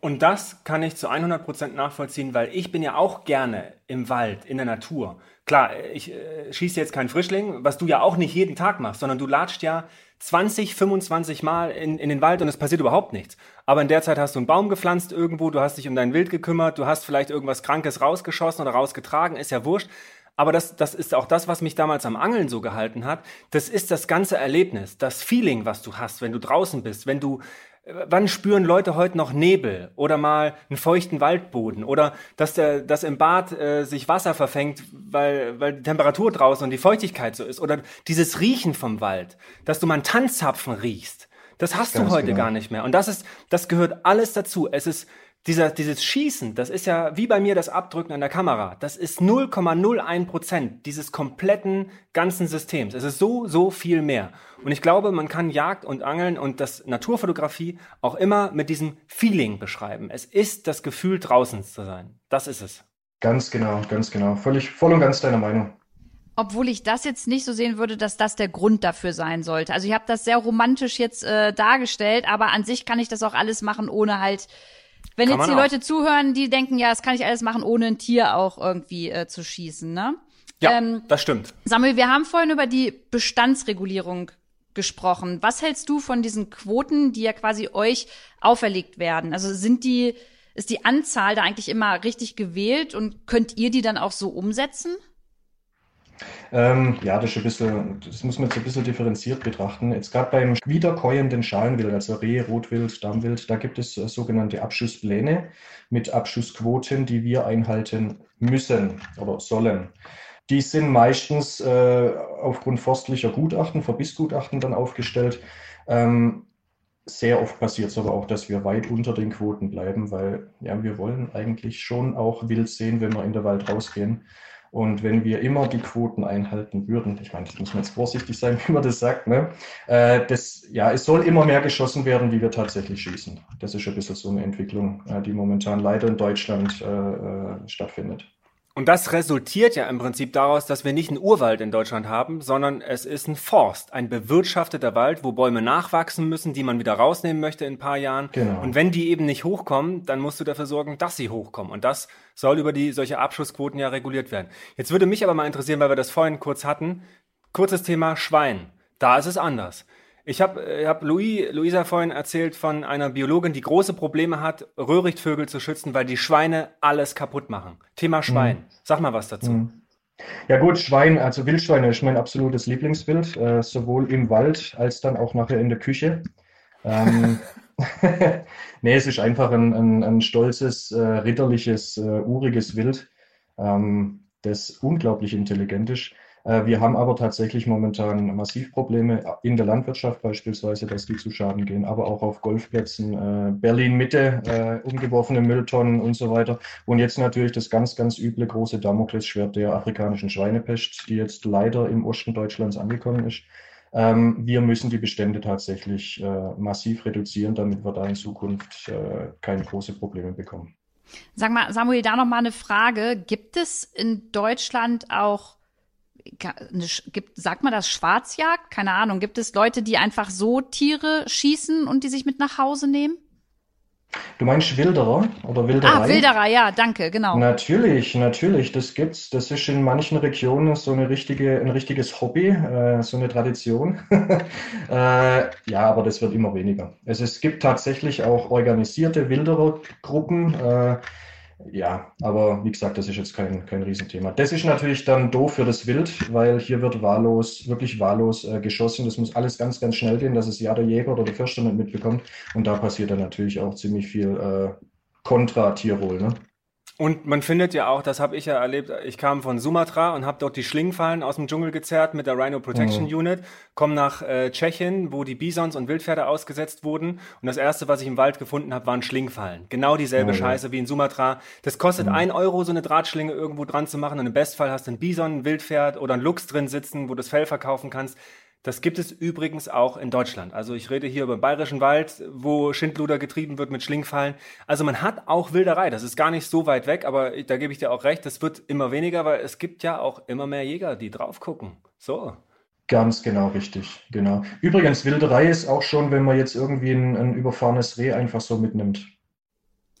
Und das kann ich zu 100 Prozent nachvollziehen, weil ich bin ja auch gerne im Wald, in der Natur. Klar, ich äh, schieße jetzt keinen Frischling, was du ja auch nicht jeden Tag machst, sondern du latscht ja 20, 25 Mal in, in den Wald und es passiert überhaupt nichts. Aber in der Zeit hast du einen Baum gepflanzt irgendwo, du hast dich um dein Wild gekümmert, du hast vielleicht irgendwas Krankes rausgeschossen oder rausgetragen, ist ja wurscht. Aber das, das ist auch das, was mich damals am Angeln so gehalten hat. Das ist das ganze Erlebnis, das Feeling, was du hast, wenn du draußen bist, wenn du Wann spüren Leute heute noch Nebel oder mal einen feuchten Waldboden oder dass, der, dass im Bad äh, sich Wasser verfängt, weil, weil die Temperatur draußen und die Feuchtigkeit so ist oder dieses Riechen vom Wald, dass du mal einen Tanzzapfen riechst. Das hast Ganz du heute genau. gar nicht mehr. Und das ist, das gehört alles dazu. Es ist dieser, dieses Schießen, das ist ja wie bei mir das Abdrücken an der Kamera. Das ist 0,01 Prozent dieses kompletten ganzen Systems. Es ist so, so viel mehr. Und ich glaube, man kann Jagd und Angeln und das Naturfotografie auch immer mit diesem Feeling beschreiben. Es ist das Gefühl, draußen zu sein. Das ist es. Ganz genau, ganz genau. Völlig, voll und ganz deiner Meinung. Obwohl ich das jetzt nicht so sehen würde, dass das der Grund dafür sein sollte. Also ich habe das sehr romantisch jetzt äh, dargestellt, aber an sich kann ich das auch alles machen, ohne halt wenn kann jetzt die auch. Leute zuhören, die denken, ja, das kann ich alles machen, ohne ein Tier auch irgendwie äh, zu schießen, ne? Ja, ähm, das stimmt. Samuel, wir haben vorhin über die Bestandsregulierung gesprochen. Was hältst du von diesen Quoten, die ja quasi euch auferlegt werden? Also sind die, ist die Anzahl da eigentlich immer richtig gewählt und könnt ihr die dann auch so umsetzen? Ähm, ja, das, ist ein bisschen, das muss man jetzt ein bisschen differenziert betrachten. Jetzt gerade beim wiederkäuenden Schalenwild, also Reh, Rotwild, Dammwild, da gibt es äh, sogenannte Abschusspläne mit Abschussquoten, die wir einhalten müssen oder sollen. Die sind meistens äh, aufgrund forstlicher Gutachten, Verbissgutachten dann aufgestellt. Ähm, sehr oft passiert es aber auch, dass wir weit unter den Quoten bleiben, weil ja, wir wollen eigentlich schon auch wild sehen, wenn wir in den Wald rausgehen. Und wenn wir immer die Quoten einhalten würden, ich meine, das muss man jetzt vorsichtig sein, [laughs] wie man das sagt, ne? Äh, das, ja, es soll immer mehr geschossen werden, wie wir tatsächlich schießen. Das ist ein bisschen so eine Entwicklung, äh, die momentan leider in Deutschland äh, äh stattfindet. Und das resultiert ja im Prinzip daraus, dass wir nicht einen Urwald in Deutschland haben, sondern es ist ein Forst, ein bewirtschafteter Wald, wo Bäume nachwachsen müssen, die man wieder rausnehmen möchte in ein paar Jahren. Genau. Und wenn die eben nicht hochkommen, dann musst du dafür sorgen, dass sie hochkommen. Und das soll über die solche Abschussquoten ja reguliert werden. Jetzt würde mich aber mal interessieren, weil wir das vorhin kurz hatten, kurzes Thema Schwein. Da ist es anders. Ich habe äh, hab Louis, Luisa vorhin erzählt von einer Biologin, die große Probleme hat, Röhrichtvögel zu schützen, weil die Schweine alles kaputt machen. Thema Schwein. Mhm. Sag mal was dazu. Mhm. Ja gut, Schwein, also Wildschweine ist mein absolutes Lieblingsbild, äh, sowohl im Wald als dann auch nachher in der Küche. Ähm, [laughs] [laughs] nee, es ist einfach ein, ein, ein stolzes, äh, ritterliches, äh, uriges Wild, ähm, das unglaublich intelligent ist. Äh, wir haben aber tatsächlich momentan massiv Probleme in der Landwirtschaft beispielsweise, dass die zu Schaden gehen, aber auch auf Golfplätzen, äh, Berlin-Mitte, äh, umgeworfene Mülltonnen und so weiter. Und jetzt natürlich das ganz, ganz üble große Damoklesschwert der afrikanischen Schweinepest, die jetzt leider im Osten Deutschlands angekommen ist. Ähm, wir müssen die Bestände tatsächlich massiv reduzieren, damit wir da in Zukunft keine großen Probleme bekommen. Sag mal, Samuel, da noch mal eine Frage. Gibt es in Deutschland auch gibt, sagt man das Schwarzjagd? Keine Ahnung. Gibt es Leute, die einfach so Tiere schießen und die sich mit nach Hause nehmen? Du meinst Wilderer oder Wilderei? Ah, Wilderer, ja, danke, genau. Natürlich, natürlich, das gibt's. Das ist in manchen Regionen so eine richtige, ein richtiges Hobby, äh, so eine Tradition. [laughs] äh, ja, aber das wird immer weniger. Also es gibt tatsächlich auch organisierte Wilderergruppen. Äh, ja, aber wie gesagt, das ist jetzt kein, kein Riesenthema. Das ist natürlich dann doof für das Wild, weil hier wird wahllos, wirklich wahllos äh, geschossen. Das muss alles ganz, ganz schnell gehen, dass es ja der Jäger oder der Förster nicht mitbekommt. Und da passiert dann natürlich auch ziemlich viel äh, kontra Tierwohl. Ne? Und man findet ja auch, das habe ich ja erlebt, ich kam von Sumatra und habe dort die Schlingenfallen aus dem Dschungel gezerrt mit der Rhino Protection mhm. Unit, komme nach äh, Tschechien, wo die Bisons und Wildpferde ausgesetzt wurden und das erste, was ich im Wald gefunden habe, waren Schlingenfallen. Genau dieselbe mhm. Scheiße wie in Sumatra. Das kostet mhm. ein Euro, so eine Drahtschlinge irgendwo dran zu machen und im Bestfall hast du ein Bison, ein Wildpferd oder ein Luchs drin sitzen, wo du das Fell verkaufen kannst. Das gibt es übrigens auch in Deutschland. Also ich rede hier über den Bayerischen Wald, wo Schindluder getrieben wird mit Schlingfallen. Also man hat auch Wilderei. Das ist gar nicht so weit weg, aber da gebe ich dir auch recht. Das wird immer weniger, weil es gibt ja auch immer mehr Jäger, die drauf gucken. So. Ganz genau richtig, genau. Übrigens, Wilderei ist auch schon, wenn man jetzt irgendwie ein, ein überfahrenes Reh einfach so mitnimmt.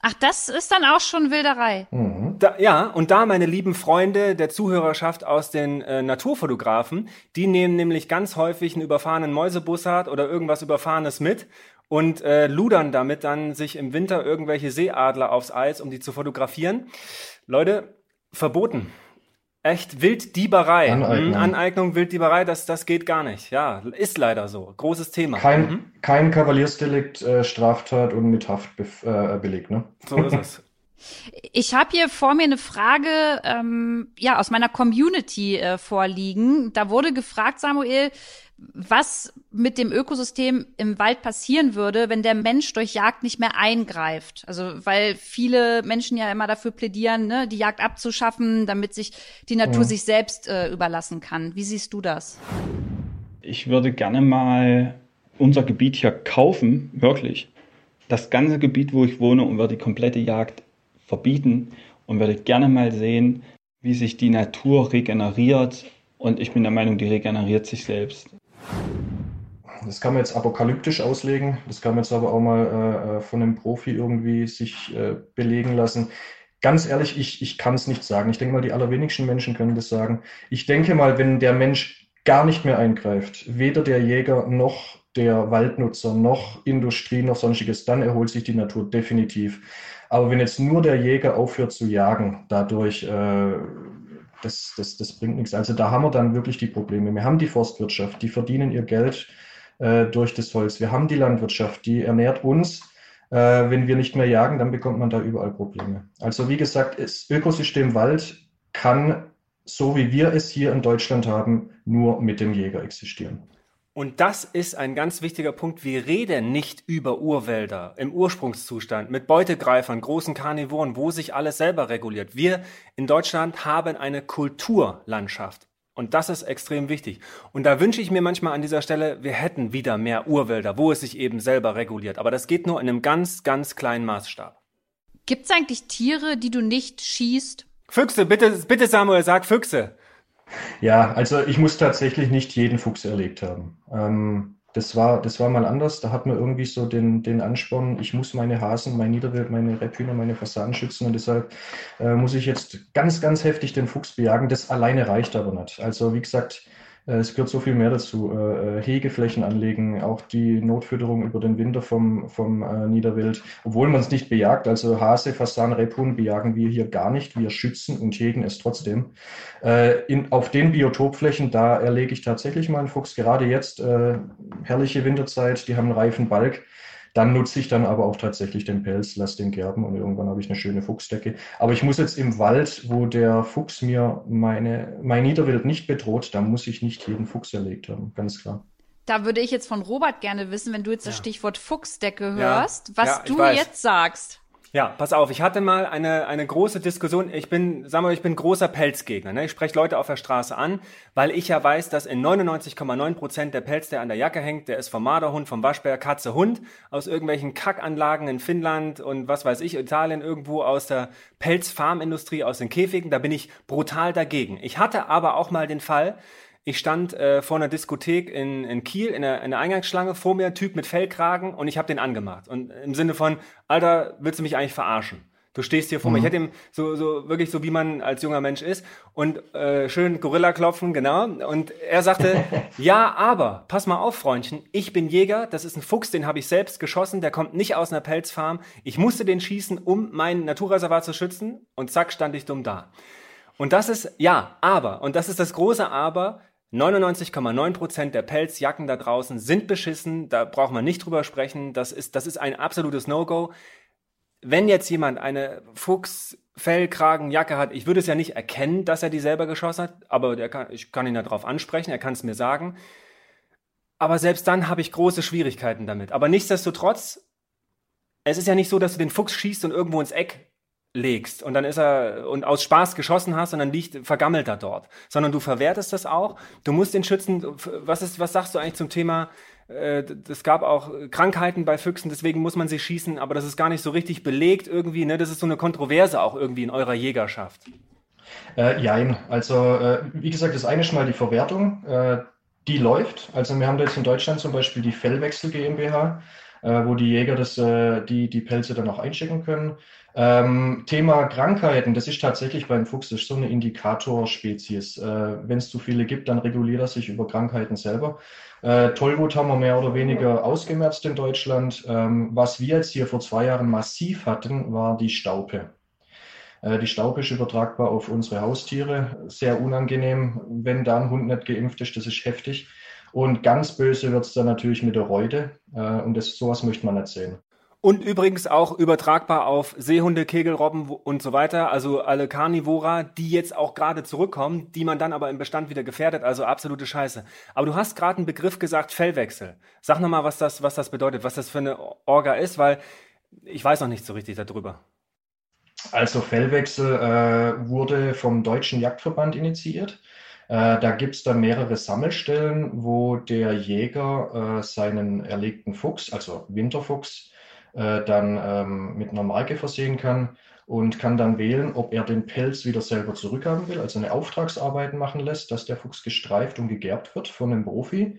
Ach, das ist dann auch schon Wilderei. Mhm. Da, ja, und da meine lieben Freunde der Zuhörerschaft aus den äh, Naturfotografen, die nehmen nämlich ganz häufig einen überfahrenen Mäusebussard oder irgendwas Überfahrenes mit und äh, ludern damit dann sich im Winter irgendwelche Seeadler aufs Eis, um die zu fotografieren. Leute, verboten. Echt Wilddieberei. Aneignung. Hm, Aneignung, Wilddieberei, das, das geht gar nicht. Ja, ist leider so. Großes Thema. Kein, mhm. kein Kavaliersdelikt, äh, Straftat und mit Haft äh, belegt, ne? So ist es. [laughs] Ich habe hier vor mir eine Frage ähm, ja aus meiner Community äh, vorliegen. Da wurde gefragt, Samuel, was mit dem Ökosystem im Wald passieren würde, wenn der Mensch durch Jagd nicht mehr eingreift. Also weil viele Menschen ja immer dafür plädieren, ne, die Jagd abzuschaffen, damit sich die Natur ja. sich selbst äh, überlassen kann. Wie siehst du das? Ich würde gerne mal unser Gebiet hier kaufen, wirklich. Das ganze Gebiet, wo ich wohne, und würde die komplette Jagd verbieten und würde gerne mal sehen, wie sich die Natur regeneriert. Und ich bin der Meinung, die regeneriert sich selbst. Das kann man jetzt apokalyptisch auslegen, das kann man jetzt aber auch mal äh, äh, von einem Profi irgendwie sich äh, belegen lassen. Ganz ehrlich, ich, ich kann es nicht sagen. Ich denke mal, die allerwenigsten Menschen können das sagen. Ich denke mal, wenn der Mensch gar nicht mehr eingreift, weder der Jäger noch der Waldnutzer noch Industrie noch sonstiges, dann erholt sich die Natur definitiv. Aber wenn jetzt nur der Jäger aufhört zu jagen, dadurch, äh, das, das, das bringt nichts. Also da haben wir dann wirklich die Probleme. Wir haben die Forstwirtschaft, die verdienen ihr Geld äh, durch das Holz. Wir haben die Landwirtschaft, die ernährt uns. Äh, wenn wir nicht mehr jagen, dann bekommt man da überall Probleme. Also wie gesagt, das Ökosystem Wald kann, so wie wir es hier in Deutschland haben, nur mit dem Jäger existieren. Und das ist ein ganz wichtiger Punkt. Wir reden nicht über Urwälder im Ursprungszustand mit Beutegreifern, großen Karnivoren, wo sich alles selber reguliert. Wir in Deutschland haben eine Kulturlandschaft. Und das ist extrem wichtig. Und da wünsche ich mir manchmal an dieser Stelle, wir hätten wieder mehr Urwälder, wo es sich eben selber reguliert. Aber das geht nur in einem ganz, ganz kleinen Maßstab. Gibt es eigentlich Tiere, die du nicht schießt? Füchse, bitte, bitte Samuel, sag Füchse. Ja, also ich muss tatsächlich nicht jeden Fuchs erlegt haben. Ähm, das war, das war mal anders. Da hat man irgendwie so den, den Ansporn, ich muss meine Hasen, mein Niederwild, meine Rebhühner, meine Fasanen schützen und deshalb äh, muss ich jetzt ganz, ganz heftig den Fuchs bejagen. Das alleine reicht aber nicht. Also wie gesagt, es gehört so viel mehr dazu. Äh, äh, Hegeflächen anlegen, auch die Notfütterung über den Winter vom, vom Niederwild, obwohl man es nicht bejagt. Also Hase, Fasan, Rebhuhn bejagen wir hier gar nicht. Wir schützen und hegen es trotzdem. In, auf den Biotopflächen, da erlege ich tatsächlich mal einen Fuchs. Gerade jetzt, herrliche Winterzeit, die haben einen reifen Balk. Dann nutze ich dann aber auch tatsächlich den Pelz, lasse den gerben und irgendwann habe ich eine schöne Fuchsdecke. Aber ich muss jetzt im Wald, wo der Fuchs mir meine, mein Niederwild nicht bedroht, da muss ich nicht jeden Fuchs erlegt haben, ganz klar. Da würde ich jetzt von Robert gerne wissen, wenn du jetzt das Stichwort Fuchsdecke hörst, ja. was ja, du weiß. jetzt sagst. Ja, pass auf, ich hatte mal eine, eine große Diskussion. Ich bin, sag mal, ich bin großer Pelzgegner. Ne? Ich spreche Leute auf der Straße an, weil ich ja weiß, dass in 99,9 Prozent der Pelz, der an der Jacke hängt, der ist vom Marderhund, vom Waschbär, Katze, Hund, aus irgendwelchen Kackanlagen in Finnland und was weiß ich, Italien, irgendwo aus der Pelzfarmindustrie, aus den Käfigen. Da bin ich brutal dagegen. Ich hatte aber auch mal den Fall, ich stand äh, vor einer Diskothek in, in Kiel in der, in der Eingangsschlange, vor mir ein Typ mit Fellkragen und ich habe den angemacht. Und im Sinne von, Alter, willst du mich eigentlich verarschen? Du stehst hier vor mhm. mir. Ich hätte ihm so, so wirklich so, wie man als junger Mensch ist. Und äh, schön Gorilla klopfen, genau. Und er sagte, [laughs] ja, aber, pass mal auf, Freundchen, ich bin Jäger, das ist ein Fuchs, den habe ich selbst geschossen, der kommt nicht aus einer Pelzfarm. Ich musste den schießen, um mein Naturreservat zu schützen. Und zack, stand ich dumm da. Und das ist, ja, aber, und das ist das große Aber, 99,9% der Pelzjacken da draußen sind beschissen, da braucht man nicht drüber sprechen, das ist, das ist ein absolutes No-Go. wenn jetzt jemand eine Fuchsfellkragenjacke hat, ich würde es ja nicht erkennen, dass er die selber geschossen hat, aber kann, ich kann ihn darauf ansprechen, er kann es mir sagen. Aber selbst dann habe ich große Schwierigkeiten damit. Aber nichtsdestotrotz, es ist ja nicht so, dass du den Fuchs schießt und irgendwo ins Eck legst und dann ist er und aus Spaß geschossen hast und dann liegt vergammelt er dort, sondern du verwertest das auch. Du musst den schützen. Was ist, was sagst du eigentlich zum Thema? Äh, es gab auch Krankheiten bei Füchsen, deswegen muss man sie schießen, aber das ist gar nicht so richtig belegt irgendwie. Ne? Das ist so eine Kontroverse auch irgendwie in eurer Jägerschaft. Äh, jein, also äh, wie gesagt, das eine ist mal die Verwertung, äh, die läuft. Also wir haben jetzt in Deutschland zum Beispiel die Fellwechsel GmbH, äh, wo die Jäger das, äh, die, die Pelze dann auch einschicken können. Ähm, Thema Krankheiten, das ist tatsächlich beim Fuchs das ist so eine Indikatorspezies. Äh, Wenn es zu viele gibt, dann reguliert er sich über Krankheiten selber. Äh, Tollwut haben wir mehr oder weniger ausgemerzt in Deutschland. Ähm, was wir jetzt hier vor zwei Jahren massiv hatten, war die Staupe. Äh, die Staupe ist übertragbar auf unsere Haustiere. Sehr unangenehm, wenn da ein Hund nicht geimpft ist, das ist heftig. Und ganz böse wird es dann natürlich mit der Reude. Äh, und das, sowas möchte man nicht sehen. Und übrigens auch übertragbar auf Seehunde, Kegelrobben und so weiter, also alle Karnivora, die jetzt auch gerade zurückkommen, die man dann aber im Bestand wieder gefährdet, also absolute Scheiße. Aber du hast gerade einen Begriff gesagt, Fellwechsel. Sag nochmal, was das, was das bedeutet, was das für eine Orga ist, weil ich weiß noch nicht so richtig darüber. Also Fellwechsel äh, wurde vom Deutschen Jagdverband initiiert. Äh, da gibt es dann mehrere Sammelstellen, wo der Jäger äh, seinen erlegten Fuchs, also Winterfuchs, äh, dann ähm, mit einer Marke versehen kann und kann dann wählen, ob er den Pelz wieder selber zurückhaben will, also eine Auftragsarbeit machen lässt, dass der Fuchs gestreift und gegerbt wird von einem Profi.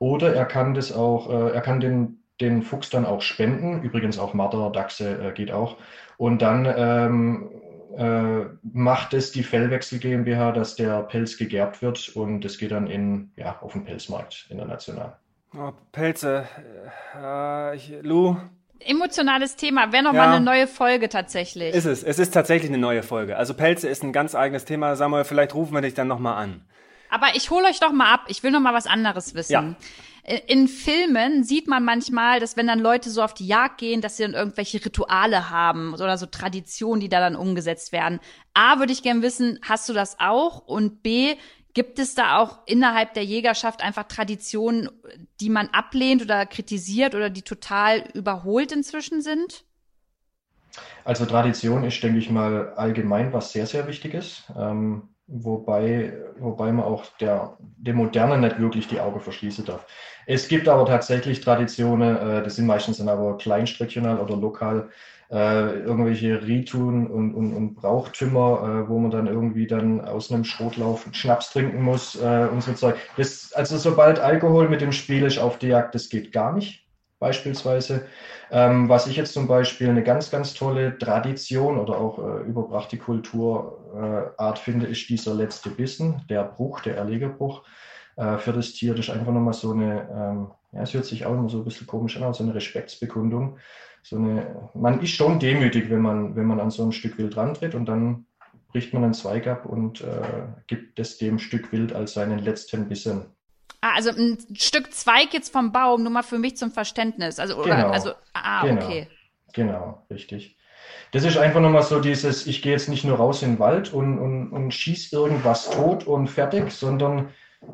Oder er kann das auch, äh, er kann den, den Fuchs dann auch spenden, übrigens auch Marder, Dachse äh, geht auch. Und dann ähm, äh, macht es die Fellwechsel GmbH, dass der Pelz gegerbt wird und es geht dann in, ja, auf den Pelzmarkt international. Oh, Pelze. Äh, ich, Lou, emotionales Thema. Wäre nochmal ja. eine neue Folge tatsächlich. Ist es. Es ist tatsächlich eine neue Folge. Also Pelze ist ein ganz eigenes Thema. Samuel, vielleicht rufen wir dich dann nochmal an. Aber ich hole euch doch mal ab. Ich will noch mal was anderes wissen. Ja. In Filmen sieht man manchmal, dass wenn dann Leute so auf die Jagd gehen, dass sie dann irgendwelche Rituale haben oder so Traditionen, die da dann umgesetzt werden. A, würde ich gern wissen, hast du das auch? Und B, Gibt es da auch innerhalb der Jägerschaft einfach Traditionen, die man ablehnt oder kritisiert oder die total überholt inzwischen sind? Also Tradition ist, denke ich mal, allgemein was sehr, sehr wichtig ist. Ähm, wobei, wobei man auch der, dem Modernen nicht wirklich die Augen verschließen darf. Es gibt aber tatsächlich Traditionen, äh, das sind meistens dann aber kleinstregional oder lokal, äh, irgendwelche Ritun und, und, und Brauchtümer, äh, wo man dann irgendwie dann aus einem Schrotlauf Schnaps trinken muss äh, und so Zeug. Das, also sobald Alkohol mit dem Spiel ist auf die Jagd, das geht gar nicht, beispielsweise. Ähm, was ich jetzt zum Beispiel eine ganz, ganz tolle Tradition oder auch äh, überbrachte Kulturart finde, ist dieser letzte Bissen, der Bruch, der Erlegerbruch äh, für das Tier. Das ist einfach nochmal so eine, ähm, ja, es hört sich auch immer so ein bisschen komisch an, so eine Respektsbekundung so eine, man ist schon demütig, wenn man, wenn man an so ein Stück Wild rantritt und dann bricht man einen Zweig ab und äh, gibt es dem Stück Wild als seinen letzten Bissen. Ah, also ein Stück Zweig jetzt vom Baum, nur mal für mich zum Verständnis. Also, oder, genau. also, ah, genau. okay. Genau, richtig. Das ist einfach nochmal so dieses, ich gehe jetzt nicht nur raus in den Wald und, und, und schieß irgendwas tot und fertig, sondern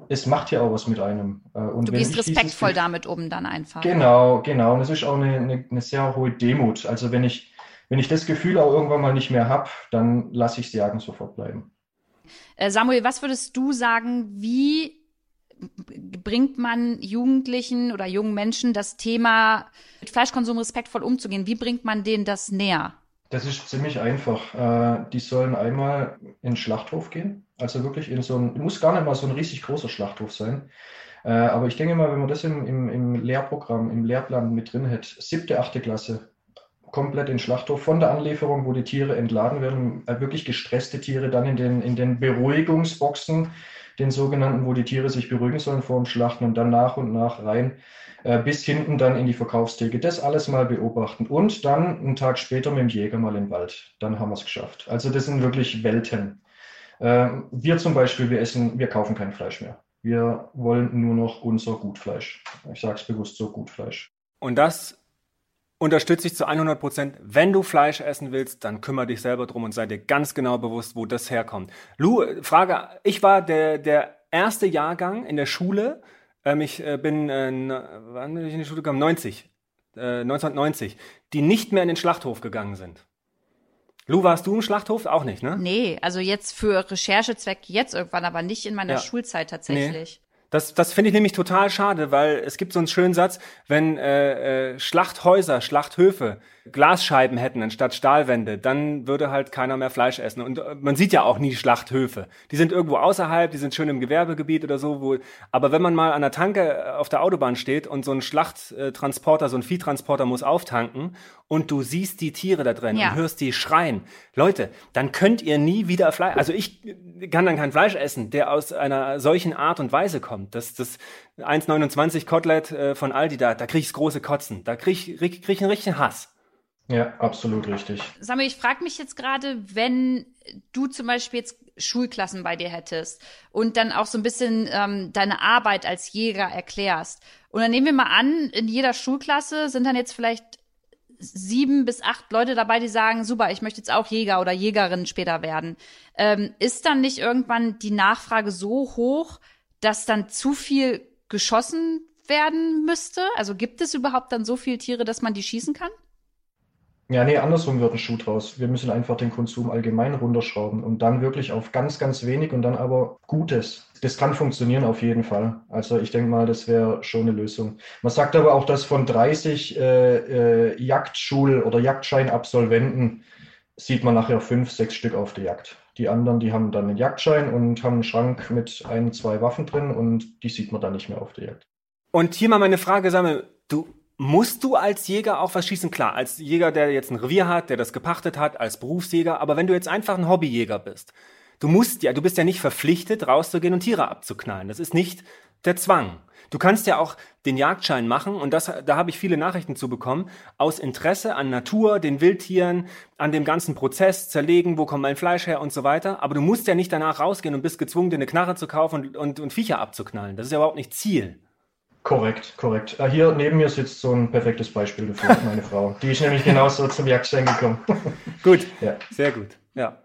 es macht ja auch was mit einem. Äh, und du gehst respektvoll damit um dann einfach. Genau, genau. Und es ist auch eine, eine, eine, sehr hohe Demut. Also wenn ich, wenn ich das Gefühl auch irgendwann mal nicht mehr habe, dann lasse ich das Jagen sofort bleiben. Äh, Samuel, was würdest du sagen, wie bringt man Jugendlichen oder jungen Menschen das Thema mit Fleischkonsum respektvoll umzugehen? Wie bringt man denen das näher? Das ist ziemlich einfach. Äh, die sollen einmal in den Schlachthof gehen. Also wirklich in so ein, muss gar nicht mal so ein riesig großer Schlachthof sein. Äh, aber ich denke mal, wenn man das im, im, im Lehrprogramm, im Lehrplan mit drin hätte, siebte, achte Klasse, komplett in Schlachthof von der Anlieferung, wo die Tiere entladen werden, äh, wirklich gestresste Tiere dann in den, in den Beruhigungsboxen, den sogenannten, wo die Tiere sich beruhigen sollen vor dem Schlachten und dann nach und nach rein äh, bis hinten dann in die Verkaufstheke. Das alles mal beobachten und dann einen Tag später mit dem Jäger mal im Wald. Dann haben wir es geschafft. Also das sind wirklich Welten. Äh, wir zum Beispiel, wir essen, wir kaufen kein Fleisch mehr. Wir wollen nur noch unser Gutfleisch. Ich sage es bewusst so, Gutfleisch. Und das unterstütze ich zu 100 Prozent. Wenn du Fleisch essen willst, dann kümmere dich selber drum und sei dir ganz genau bewusst, wo das herkommt. Lou, Frage, ich war der, der erste Jahrgang in der Schule, ähm, ich äh, bin, äh, wann bin ich in die Schule gekommen? 90, äh, 1990, die nicht mehr in den Schlachthof gegangen sind. Lou, warst du im Schlachthof? Auch nicht, ne? Nee, also jetzt für Recherchezwecke jetzt irgendwann, aber nicht in meiner ja. Schulzeit tatsächlich. Nee. Das, das finde ich nämlich total schade, weil es gibt so einen schönen Satz, wenn äh, äh, Schlachthäuser, Schlachthöfe Glasscheiben hätten anstatt Stahlwände, dann würde halt keiner mehr Fleisch essen. Und äh, man sieht ja auch nie Schlachthöfe. Die sind irgendwo außerhalb, die sind schön im Gewerbegebiet oder so. Wo, aber wenn man mal an der Tanke äh, auf der Autobahn steht und so ein Schlachttransporter, so ein Viehtransporter muss auftanken und du siehst die Tiere da drin ja. und hörst die schreien, Leute, dann könnt ihr nie wieder Fleisch. Also ich kann dann kein Fleisch essen, der aus einer solchen Art und Weise kommt. Das, das 1,29 Kotelett äh, von Aldi da, da krieg ich's große Kotzen. Da krieg ich, krieg ich einen richtigen Hass. Ja, absolut richtig. Sag mal, ich frage mich jetzt gerade, wenn du zum Beispiel jetzt Schulklassen bei dir hättest und dann auch so ein bisschen ähm, deine Arbeit als Jäger erklärst. Und dann nehmen wir mal an, in jeder Schulklasse sind dann jetzt vielleicht sieben bis acht Leute dabei, die sagen, super, ich möchte jetzt auch Jäger oder Jägerin später werden. Ähm, ist dann nicht irgendwann die Nachfrage so hoch, dass dann zu viel geschossen werden müsste? Also gibt es überhaupt dann so viele Tiere, dass man die schießen kann? Ja, nee, andersrum wird ein Schuh draus. Wir müssen einfach den Konsum allgemein runterschrauben und dann wirklich auf ganz, ganz wenig und dann aber Gutes. Das kann funktionieren auf jeden Fall. Also ich denke mal, das wäre schon eine Lösung. Man sagt aber auch, dass von 30 äh, äh, Jagdschul- oder Jagdscheinabsolventen sieht man nachher fünf, sechs Stück auf der Jagd. Die anderen, die haben dann einen Jagdschein und haben einen Schrank mit ein, zwei Waffen drin und die sieht man dann nicht mehr auf der Jagd. Und hier mal meine Frage, Sammel, du Musst du als Jäger auch was schießen? Klar, als Jäger, der jetzt ein Revier hat, der das gepachtet hat, als Berufsjäger, aber wenn du jetzt einfach ein Hobbyjäger bist, du musst ja, du bist ja nicht verpflichtet, rauszugehen und Tiere abzuknallen. Das ist nicht der Zwang. Du kannst ja auch den Jagdschein machen und das, da habe ich viele Nachrichten zu bekommen, aus Interesse an Natur, den Wildtieren, an dem ganzen Prozess, zerlegen, wo kommt mein Fleisch her und so weiter. Aber du musst ja nicht danach rausgehen und bist gezwungen, dir eine Knarre zu kaufen und, und, und Viecher abzuknallen. Das ist ja überhaupt nicht Ziel. Korrekt, korrekt. Äh, hier neben mir sitzt so ein perfektes Beispiel dafür, [laughs] meine Frau. Die ist nämlich genauso zum Jagdschein gekommen. [laughs] gut, ja. sehr gut, ja.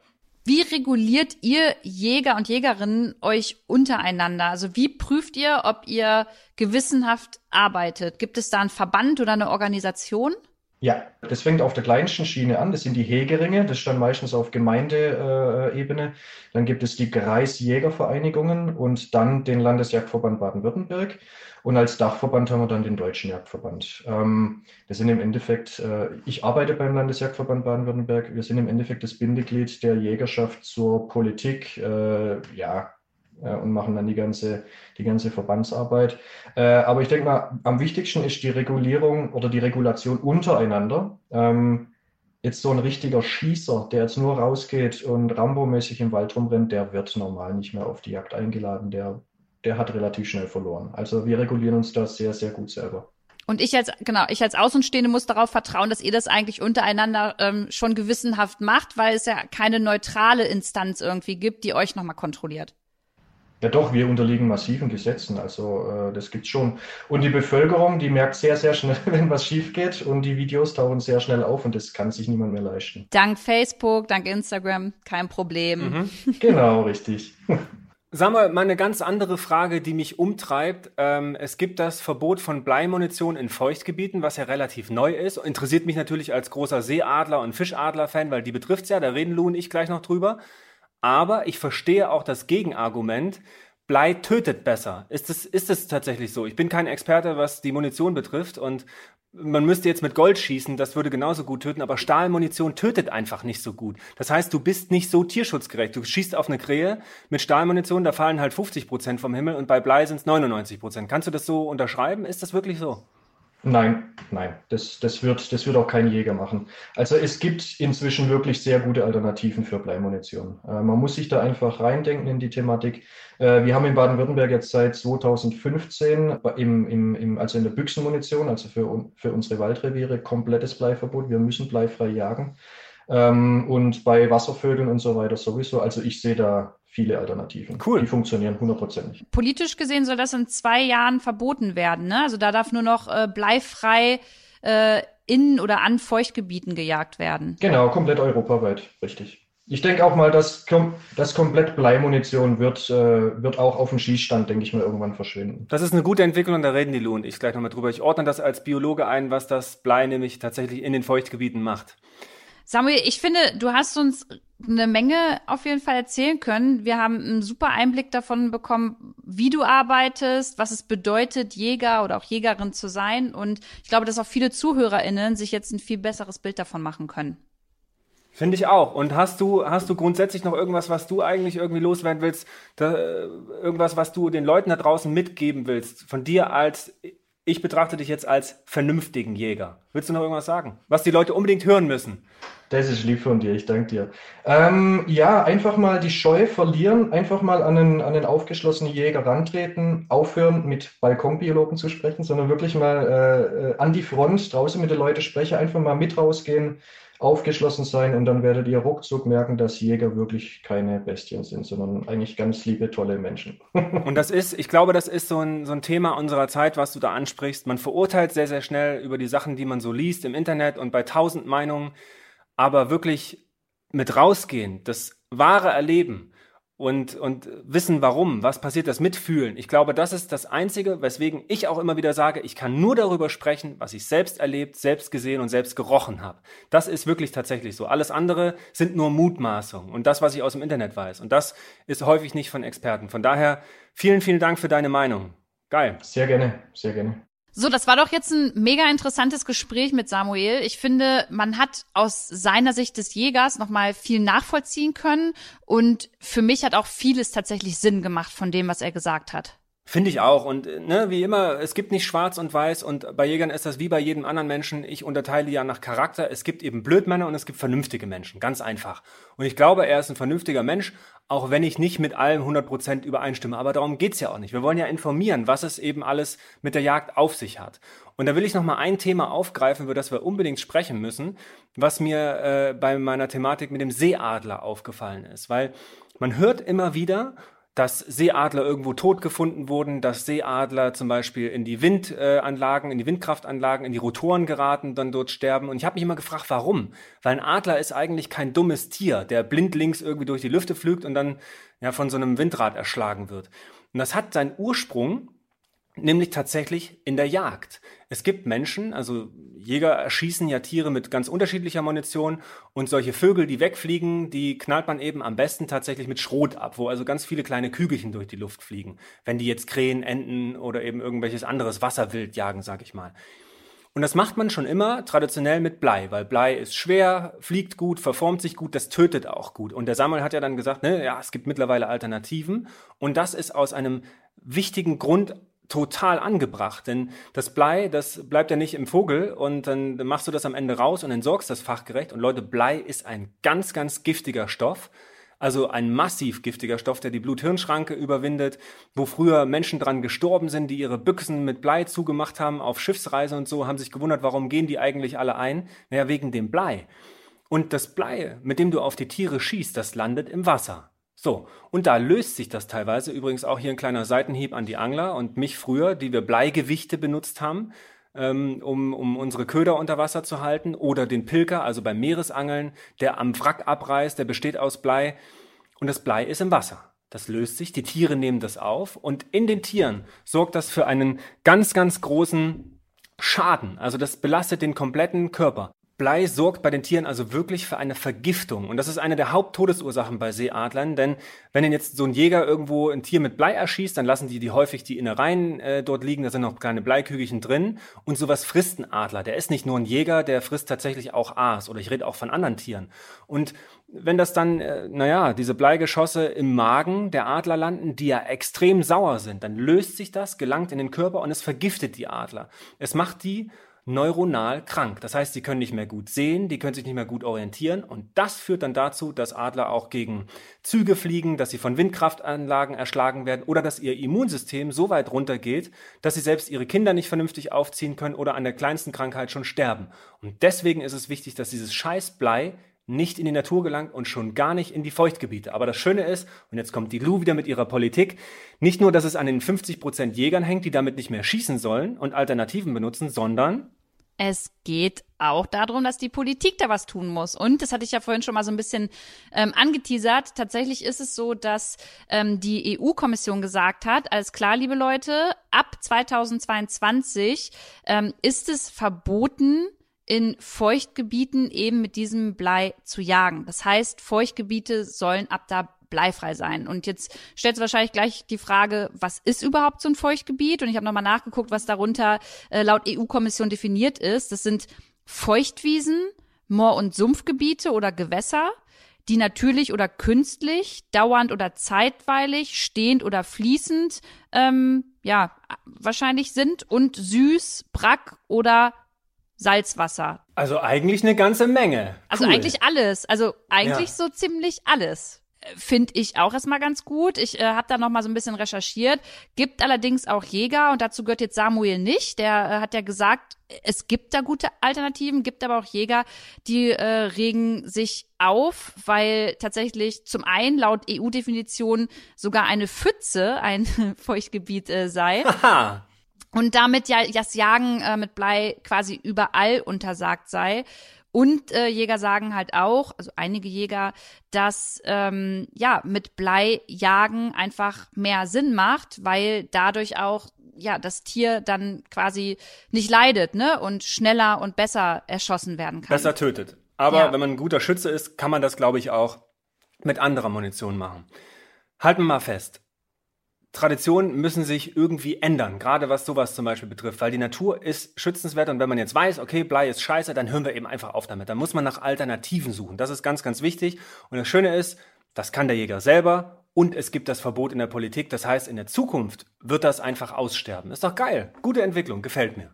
Wie reguliert ihr Jäger und Jägerinnen euch untereinander? Also wie prüft ihr, ob ihr gewissenhaft arbeitet? Gibt es da einen Verband oder eine Organisation? Ja, das fängt auf der kleinsten Schiene an. Das sind die Hegeringe. Das ist dann meistens auf Gemeindeebene. Dann gibt es die Kreisjägervereinigungen und dann den Landesjagdverband Baden-Württemberg. Und als Dachverband haben wir dann den Deutschen Jagdverband. Ähm, wir sind im Endeffekt, äh, ich arbeite beim Landesjagdverband Baden-Württemberg. Wir sind im Endeffekt das Bindeglied der Jägerschaft zur Politik, äh, ja, äh, und machen dann die ganze, die ganze Verbandsarbeit. Äh, aber ich denke mal, am wichtigsten ist die Regulierung oder die Regulation untereinander. Ähm, jetzt so ein richtiger Schießer, der jetzt nur rausgeht und Rambo-mäßig im Wald rumrennt, der wird normal nicht mehr auf die Jagd eingeladen. Der der hat relativ schnell verloren. Also wir regulieren uns da sehr, sehr gut selber. Und ich als, genau, ich als Außenstehende muss darauf vertrauen, dass ihr das eigentlich untereinander ähm, schon gewissenhaft macht, weil es ja keine neutrale Instanz irgendwie gibt, die euch nochmal kontrolliert. Ja doch, wir unterliegen massiven Gesetzen, also äh, das gibt's schon. Und die Bevölkerung, die merkt sehr, sehr schnell, [laughs] wenn was schief geht und die Videos tauchen sehr schnell auf und das kann sich niemand mehr leisten. Dank Facebook, dank Instagram, kein Problem. Mhm. [laughs] Genau, richtig. [laughs] Sagen wir mal eine ganz andere Frage, die mich umtreibt. Ähm, es gibt das Verbot von Bleimunition in Feuchtgebieten, was ja relativ neu ist. Interessiert mich natürlich als großer Seeadler- und Fischadler-Fan, weil die betrifft's ja, da reden Lu und ich gleich noch drüber. Aber ich verstehe auch das Gegenargument, Blei tötet besser. Ist es ist es tatsächlich so? Ich bin kein Experte, was die Munition betrifft und man müsste jetzt mit Gold schießen, das würde genauso gut töten, aber Stahlmunition tötet einfach nicht so gut. Das heißt, du bist nicht so tierschutzgerecht. Du schießt auf eine Krähe mit Stahlmunition, da fallen halt 50 Prozent vom Himmel und bei Blei sind es 99 Prozent. Kannst du das so unterschreiben? Ist das wirklich so? Nein, nein, das, das, wird, das wird auch kein Jäger machen. Also es gibt inzwischen wirklich sehr gute Alternativen für Bleimunition. Äh, man muss sich da einfach reindenken in die Thematik. Äh, wir haben in Baden-Württemberg jetzt seit 2015 im, im, im, also in der Büchsenmunition, also für, für unsere Waldreviere, komplettes Bleiverbot. Wir müssen bleifrei jagen. Ähm, und bei Wasservögeln und so weiter sowieso. Also ich sehe da viele Alternativen. Cool. Die funktionieren hundertprozentig. Politisch gesehen soll das in zwei Jahren verboten werden. Ne? Also da darf nur noch äh, bleifrei äh, in oder an Feuchtgebieten gejagt werden. Genau, komplett europaweit, richtig. Ich denke auch mal, dass, dass komplett Bleimunition wird, äh, wird auch auf dem Schießstand, denke ich mal, irgendwann verschwinden. Das ist eine gute Entwicklung und da reden die Lu und ich gleich nochmal drüber. Ich ordne das als Biologe ein, was das Blei nämlich tatsächlich in den Feuchtgebieten macht. Samuel, ich finde, du hast uns eine Menge auf jeden Fall erzählen können. Wir haben einen super Einblick davon bekommen, wie du arbeitest, was es bedeutet, Jäger oder auch Jägerin zu sein. Und ich glaube, dass auch viele ZuhörerInnen sich jetzt ein viel besseres Bild davon machen können. Finde ich auch. Und hast du, hast du grundsätzlich noch irgendwas, was du eigentlich irgendwie loswerden willst? Da, irgendwas, was du den Leuten da draußen mitgeben willst? Von dir als, ich betrachte dich jetzt als vernünftigen Jäger. Willst du noch irgendwas sagen? Was die Leute unbedingt hören müssen? Das ist lieb von dir, ich danke dir. Ähm, ja, einfach mal die Scheu verlieren, einfach mal an einen, an einen aufgeschlossenen Jäger rantreten, aufhören mit Balkonbiologen zu sprechen, sondern wirklich mal äh, äh an die Front draußen mit den Leuten sprechen, einfach mal mit rausgehen, aufgeschlossen sein und dann werdet ihr ruckzuck merken, dass Jäger wirklich keine Bestien sind, sondern eigentlich ganz liebe, tolle Menschen. [laughs] und das ist, ich glaube, das ist so ein, so ein Thema unserer Zeit, was du da ansprichst. Man verurteilt sehr, sehr schnell über die Sachen, die man so liest im Internet und bei tausend Meinungen, aber wirklich mit rausgehen, das wahre Erleben, und, und wissen, warum, was passiert, das mitfühlen. Ich glaube, das ist das Einzige, weswegen ich auch immer wieder sage, ich kann nur darüber sprechen, was ich selbst erlebt, selbst gesehen und selbst gerochen habe. Das ist wirklich tatsächlich so. Alles andere sind nur Mutmaßungen und das, was ich aus dem Internet weiß. Und das ist häufig nicht von Experten. Von daher vielen, vielen Dank für deine Meinung. Geil. Sehr gerne, sehr gerne. So, das war doch jetzt ein mega interessantes Gespräch mit Samuel. Ich finde, man hat aus seiner Sicht des Jägers nochmal viel nachvollziehen können und für mich hat auch vieles tatsächlich Sinn gemacht von dem, was er gesagt hat. Finde ich auch. Und ne, wie immer, es gibt nicht schwarz und weiß und bei Jägern ist das wie bei jedem anderen Menschen. Ich unterteile ja nach Charakter. Es gibt eben Blödmänner und es gibt vernünftige Menschen. Ganz einfach. Und ich glaube, er ist ein vernünftiger Mensch, auch wenn ich nicht mit allem 100% übereinstimme. Aber darum geht's ja auch nicht. Wir wollen ja informieren, was es eben alles mit der Jagd auf sich hat. Und da will ich noch mal ein Thema aufgreifen, über das wir unbedingt sprechen müssen, was mir äh, bei meiner Thematik mit dem Seeadler aufgefallen ist. Weil man hört immer wieder, dass Seeadler irgendwo tot gefunden wurden, dass Seeadler zum Beispiel in die Windanlagen, in die Windkraftanlagen, in die Rotoren geraten, dann dort sterben. Und ich habe mich immer gefragt, warum? Weil ein Adler ist eigentlich kein dummes Tier, der blindlings irgendwie durch die Lüfte flügt und dann ja von so einem Windrad erschlagen wird. Und das hat seinen Ursprung nämlich tatsächlich in der Jagd. Es gibt Menschen, also Jäger erschießen ja Tiere mit ganz unterschiedlicher Munition und solche Vögel, die wegfliegen, die knallt man eben am besten tatsächlich mit Schrot ab, wo also ganz viele kleine Kügelchen durch die Luft fliegen, wenn die jetzt Krähen, Enten oder eben irgendwelches anderes Wasserwild jagen, sag ich mal. Und das macht man schon immer traditionell mit Blei, weil Blei ist schwer, fliegt gut, verformt sich gut, das tötet auch gut. Und der Samuel hat ja dann gesagt, ne, ja, es gibt mittlerweile Alternativen. Und das ist aus einem wichtigen Grund total angebracht, denn das Blei, das bleibt ja nicht im Vogel und dann machst du das am Ende raus und entsorgst das fachgerecht. Und Leute, Blei ist ein ganz, ganz giftiger Stoff. Also ein massiv giftiger Stoff, der die Blut-Hirn-Schranke überwindet, wo früher Menschen dran gestorben sind, die ihre Büchsen mit Blei zugemacht haben auf Schiffsreise und so, haben sich gewundert, warum gehen die eigentlich alle ein? Naja, wegen dem Blei. Und das Blei, mit dem du auf die Tiere schießt, das landet im Wasser. So, und da löst sich das teilweise. Übrigens auch hier ein kleiner Seitenhieb an die Angler und mich früher, die wir Bleigewichte benutzt haben, ähm, um, um unsere Köder unter Wasser zu halten. Oder den Pilker, also beim Meeresangeln, der am Wrack abreißt, der besteht aus Blei. Und das Blei ist im Wasser. Das löst sich, die Tiere nehmen das auf und in den Tieren sorgt das für einen ganz, ganz großen Schaden. Also das belastet den kompletten Körper. Blei sorgt bei den Tieren also wirklich für eine Vergiftung. Und das ist eine der Haupttodesursachen bei Seeadlern, denn wenn denn jetzt so ein Jäger irgendwo ein Tier mit Blei erschießt, dann lassen die die häufig die Innereien äh, dort liegen, da sind noch kleine Bleikügelchen drin. Und sowas frisst ein Adler. Der ist nicht nur ein Jäger, der frisst tatsächlich auch Aas. Oder ich rede auch von anderen Tieren. Und wenn das dann, äh, naja, diese Bleigeschosse im Magen der Adler landen, die ja extrem sauer sind, dann löst sich das, gelangt in den Körper und es vergiftet die Adler. Es macht die neuronal krank. Das heißt, sie können nicht mehr gut sehen, die können sich nicht mehr gut orientieren und das führt dann dazu, dass Adler auch gegen Züge fliegen, dass sie von Windkraftanlagen erschlagen werden oder dass ihr Immunsystem so weit runtergeht, dass sie selbst ihre Kinder nicht vernünftig aufziehen können oder an der kleinsten Krankheit schon sterben. Und deswegen ist es wichtig, dass dieses Scheißblei nicht in die Natur gelangt und schon gar nicht in die Feuchtgebiete. Aber das Schöne ist, und jetzt kommt die Lu wieder mit ihrer Politik, nicht nur, dass es an den 50 Prozent Jägern hängt, die damit nicht mehr schießen sollen und Alternativen benutzen, sondern es geht auch darum, dass die Politik da was tun muss. Und das hatte ich ja vorhin schon mal so ein bisschen ähm, angeteasert. Tatsächlich ist es so, dass ähm, die EU-Kommission gesagt hat, alles klar, liebe Leute, ab 2022 ähm, ist es verboten, in Feuchtgebieten eben mit diesem Blei zu jagen. Das heißt, Feuchtgebiete sollen ab da bleifrei sein. Und jetzt stellt wahrscheinlich gleich die Frage, was ist überhaupt so ein Feuchtgebiet? Und ich habe nochmal nachgeguckt, was darunter äh, laut EU-Kommission definiert ist. Das sind Feuchtwiesen, Moor- und Sumpfgebiete oder Gewässer, die natürlich oder künstlich, dauernd oder zeitweilig, stehend oder fließend, ähm, ja, wahrscheinlich sind und süß, brack oder Salzwasser. Also eigentlich eine ganze Menge. Also cool. Eigentlich alles. Also eigentlich ja. so ziemlich alles finde ich auch erstmal ganz gut. Ich äh, habe da noch mal so ein bisschen recherchiert. Gibt allerdings auch Jäger und dazu gehört jetzt Samuel nicht. Der äh, hat ja gesagt, es gibt da gute Alternativen, gibt aber auch Jäger, die äh, regen sich auf, weil tatsächlich zum einen laut EU-Definition sogar eine Pfütze ein [laughs] Feuchtgebiet äh, sei. Aha. Und damit ja das Jagen äh, mit Blei quasi überall untersagt sei. Und äh, Jäger sagen halt auch, also einige Jäger, dass ähm, ja mit Blei jagen einfach mehr Sinn macht, weil dadurch auch ja das Tier dann quasi nicht leidet, ne und schneller und besser erschossen werden kann. Besser tötet. Aber ja. wenn man ein guter Schütze ist, kann man das, glaube ich, auch mit anderer Munition machen. Halten wir mal fest. Traditionen müssen sich irgendwie ändern, gerade was sowas zum Beispiel betrifft, weil die Natur ist schützenswert und wenn man jetzt weiß, okay, Blei ist scheiße, dann hören wir eben einfach auf damit. Dann muss man nach Alternativen suchen. Das ist ganz, ganz wichtig. Und das Schöne ist, das kann der Jäger selber und es gibt das Verbot in der Politik. Das heißt, in der Zukunft wird das einfach aussterben. Ist doch geil. Gute Entwicklung, gefällt mir.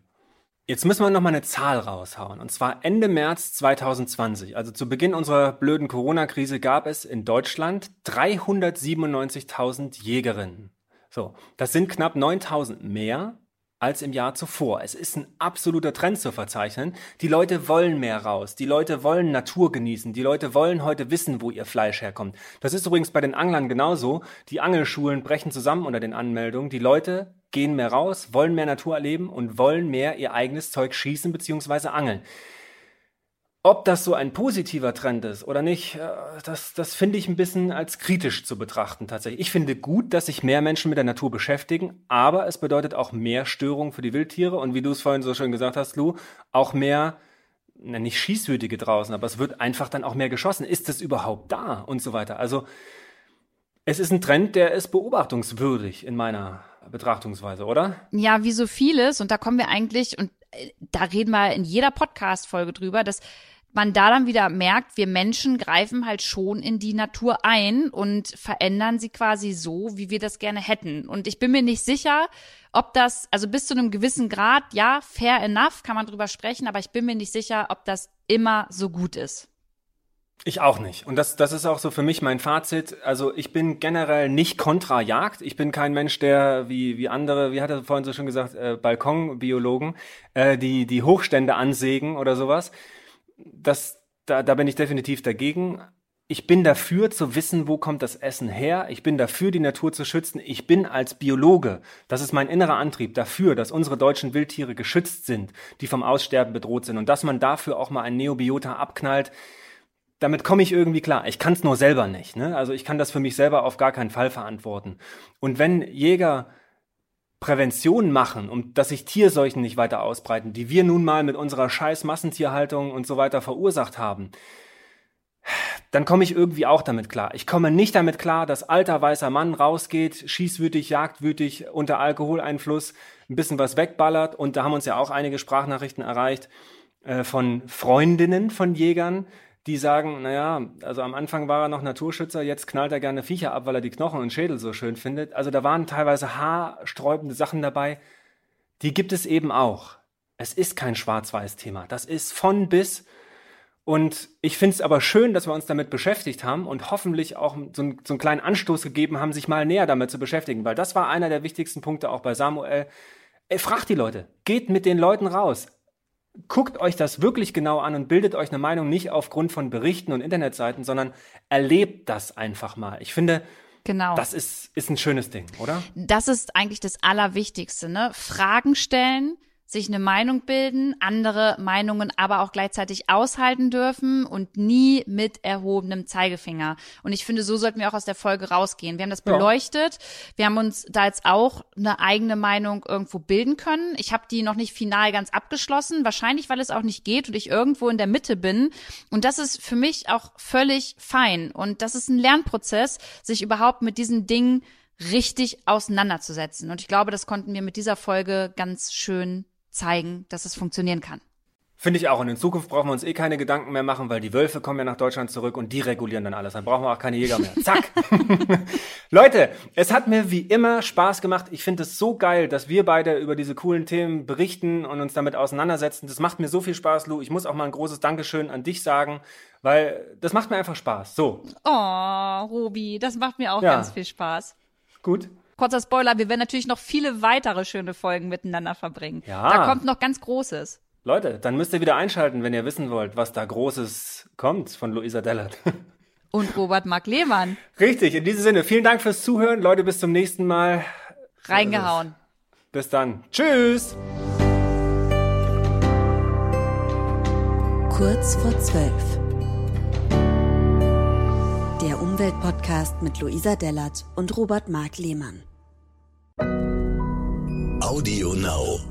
Jetzt müssen wir noch mal eine Zahl raushauen. Und zwar Ende März 2020, also zu Beginn unserer blöden Corona-Krise, gab es in Deutschland 397.000 Jägerinnen. So, das sind knapp 9000 mehr als im Jahr zuvor. Es ist ein absoluter Trend zu verzeichnen. Die Leute wollen mehr raus. Die Leute wollen Natur genießen. Die Leute wollen heute wissen, wo ihr Fleisch herkommt. Das ist übrigens bei den Anglern genauso. Die Angelschulen brechen zusammen unter den Anmeldungen. Die Leute gehen mehr raus, wollen mehr Natur erleben und wollen mehr ihr eigenes Zeug schießen bzw. angeln. Ob das so ein positiver Trend ist oder nicht, äh, das, das finde ich ein bisschen als kritisch zu betrachten tatsächlich. Ich finde gut, dass sich mehr Menschen mit der Natur beschäftigen, aber es bedeutet auch mehr Störung für die Wildtiere und wie du es vorhin so schön gesagt hast, Lou, auch mehr, na, nicht Schießwütige draußen, aber es wird einfach dann auch mehr geschossen. Ist es überhaupt da und so weiter? Also, es ist ein Trend, der ist beobachtungswürdig in meiner Betrachtungsweise, oder? Ja, wie so vieles. Und da kommen wir eigentlich, und äh, da reden wir in jeder Podcast-Folge drüber, dass man da dann wieder merkt, wir Menschen greifen halt schon in die Natur ein und verändern sie quasi so, wie wir das gerne hätten. Und ich bin mir nicht sicher, ob das, also bis zu einem gewissen Grad, ja, fair enough, kann man drüber sprechen, aber ich bin mir nicht sicher, ob das immer so gut ist. Ich auch nicht. Und das, das ist auch so für mich mein Fazit. Also ich bin generell nicht kontra Jagd. Ich bin kein Mensch, der wie, wie andere, wie hat er vorhin so schon gesagt, äh, Balkonbiologen, äh, die, die Hochstände ansägen oder sowas das, da, da bin ich definitiv dagegen. Ich bin dafür zu wissen, wo kommt das Essen her. Ich bin dafür, die Natur zu schützen. Ich bin als Biologe, das ist mein innerer Antrieb, dafür, dass unsere deutschen Wildtiere geschützt sind, die vom Aussterben bedroht sind und dass man dafür auch mal ein Neobiota abknallt. Damit komme ich irgendwie klar. Ich kann es nur selber nicht. Ne? Also ich kann das für mich selber auf gar keinen Fall verantworten. Und wenn Jäger Prävention machen, um dass sich Tierseuchen nicht weiter ausbreiten, die wir nun mal mit unserer scheiß Massentierhaltung und so weiter verursacht haben, dann komme ich irgendwie auch damit klar. Ich komme nicht damit klar, dass alter weißer Mann rausgeht, schießwütig, jagdwütig, unter Alkoholeinfluss ein bisschen was wegballert. Und da haben uns ja auch einige Sprachnachrichten erreicht äh, von Freundinnen von Jägern, die sagen, naja, also am Anfang war er noch Naturschützer, jetzt knallt er gerne Viecher ab, weil er die Knochen und Schädel so schön findet. Also da waren teilweise haarsträubende Sachen dabei. Die gibt es eben auch. Es ist kein Schwarz-Weiß-Thema. Das ist von bis. Und ich finde es aber schön, dass wir uns damit beschäftigt haben und hoffentlich auch so, ein, so einen kleinen Anstoß gegeben haben, sich mal näher damit zu beschäftigen, weil das war einer der wichtigsten Punkte auch bei Samuel. Ey, fragt die Leute, geht mit den Leuten raus, guckt euch das wirklich genau an und bildet euch eine Meinung nicht aufgrund von Berichten und Internetseiten, sondern erlebt das einfach mal. Ich finde, Genau. Das ist, ist ein schönes Ding, oder? Das ist eigentlich das Allerwichtigste, ne? Fragen stellen, sich eine Meinung bilden, andere Meinungen aber auch gleichzeitig aushalten dürfen und nie mit erhobenem Zeigefinger. Und ich finde, so sollten wir auch aus der Folge rausgehen. Wir haben das beleuchtet. Ja. Wir haben uns da jetzt auch eine eigene Meinung irgendwo bilden können. Ich habe die noch nicht final ganz abgeschlossen, wahrscheinlich, weil es auch nicht geht und ich irgendwo in der Mitte bin. Und das ist für mich auch völlig fein. Und das ist ein Lernprozess, sich überhaupt mit diesen Dingen richtig auseinanderzusetzen. Und ich glaube, das konnten wir mit dieser Folge ganz schön zeigen, dass es funktionieren kann. Finde ich auch. Und in Zukunft brauchen wir uns eh keine Gedanken mehr machen, weil die Wölfe kommen ja nach Deutschland zurück und die regulieren dann alles. Dann brauchen wir auch keine Jäger mehr. Zack. [laughs] Leute, es hat mir wie immer Spaß gemacht. Ich finde es so geil, dass wir beide über diese coolen Themen berichten und uns damit auseinandersetzen. Das macht mir so viel Spaß, Lou. Ich muss auch mal ein großes Dankeschön an dich sagen, weil das macht mir einfach Spaß. So. Oh, Robi, das macht mir auch ja. ganz viel Spaß. Gut kurzer Spoiler, wir werden natürlich noch viele weitere schöne Folgen miteinander verbringen. Ja. Da kommt noch ganz Großes. Leute, dann müsst ihr wieder einschalten, wenn ihr wissen wollt, was da Großes kommt von Luisa Dellert. [laughs] Und Robert Mark Lehmann. Richtig, in diesem Sinne, vielen Dank fürs Zuhören. Leute, bis zum nächsten Mal. Reingehauen. Bis dann. Tschüss. Kurz vor zwölf. Der Umweltpodcast mit Luisa Dellert und Robert Mark Lehmann. Audio Now.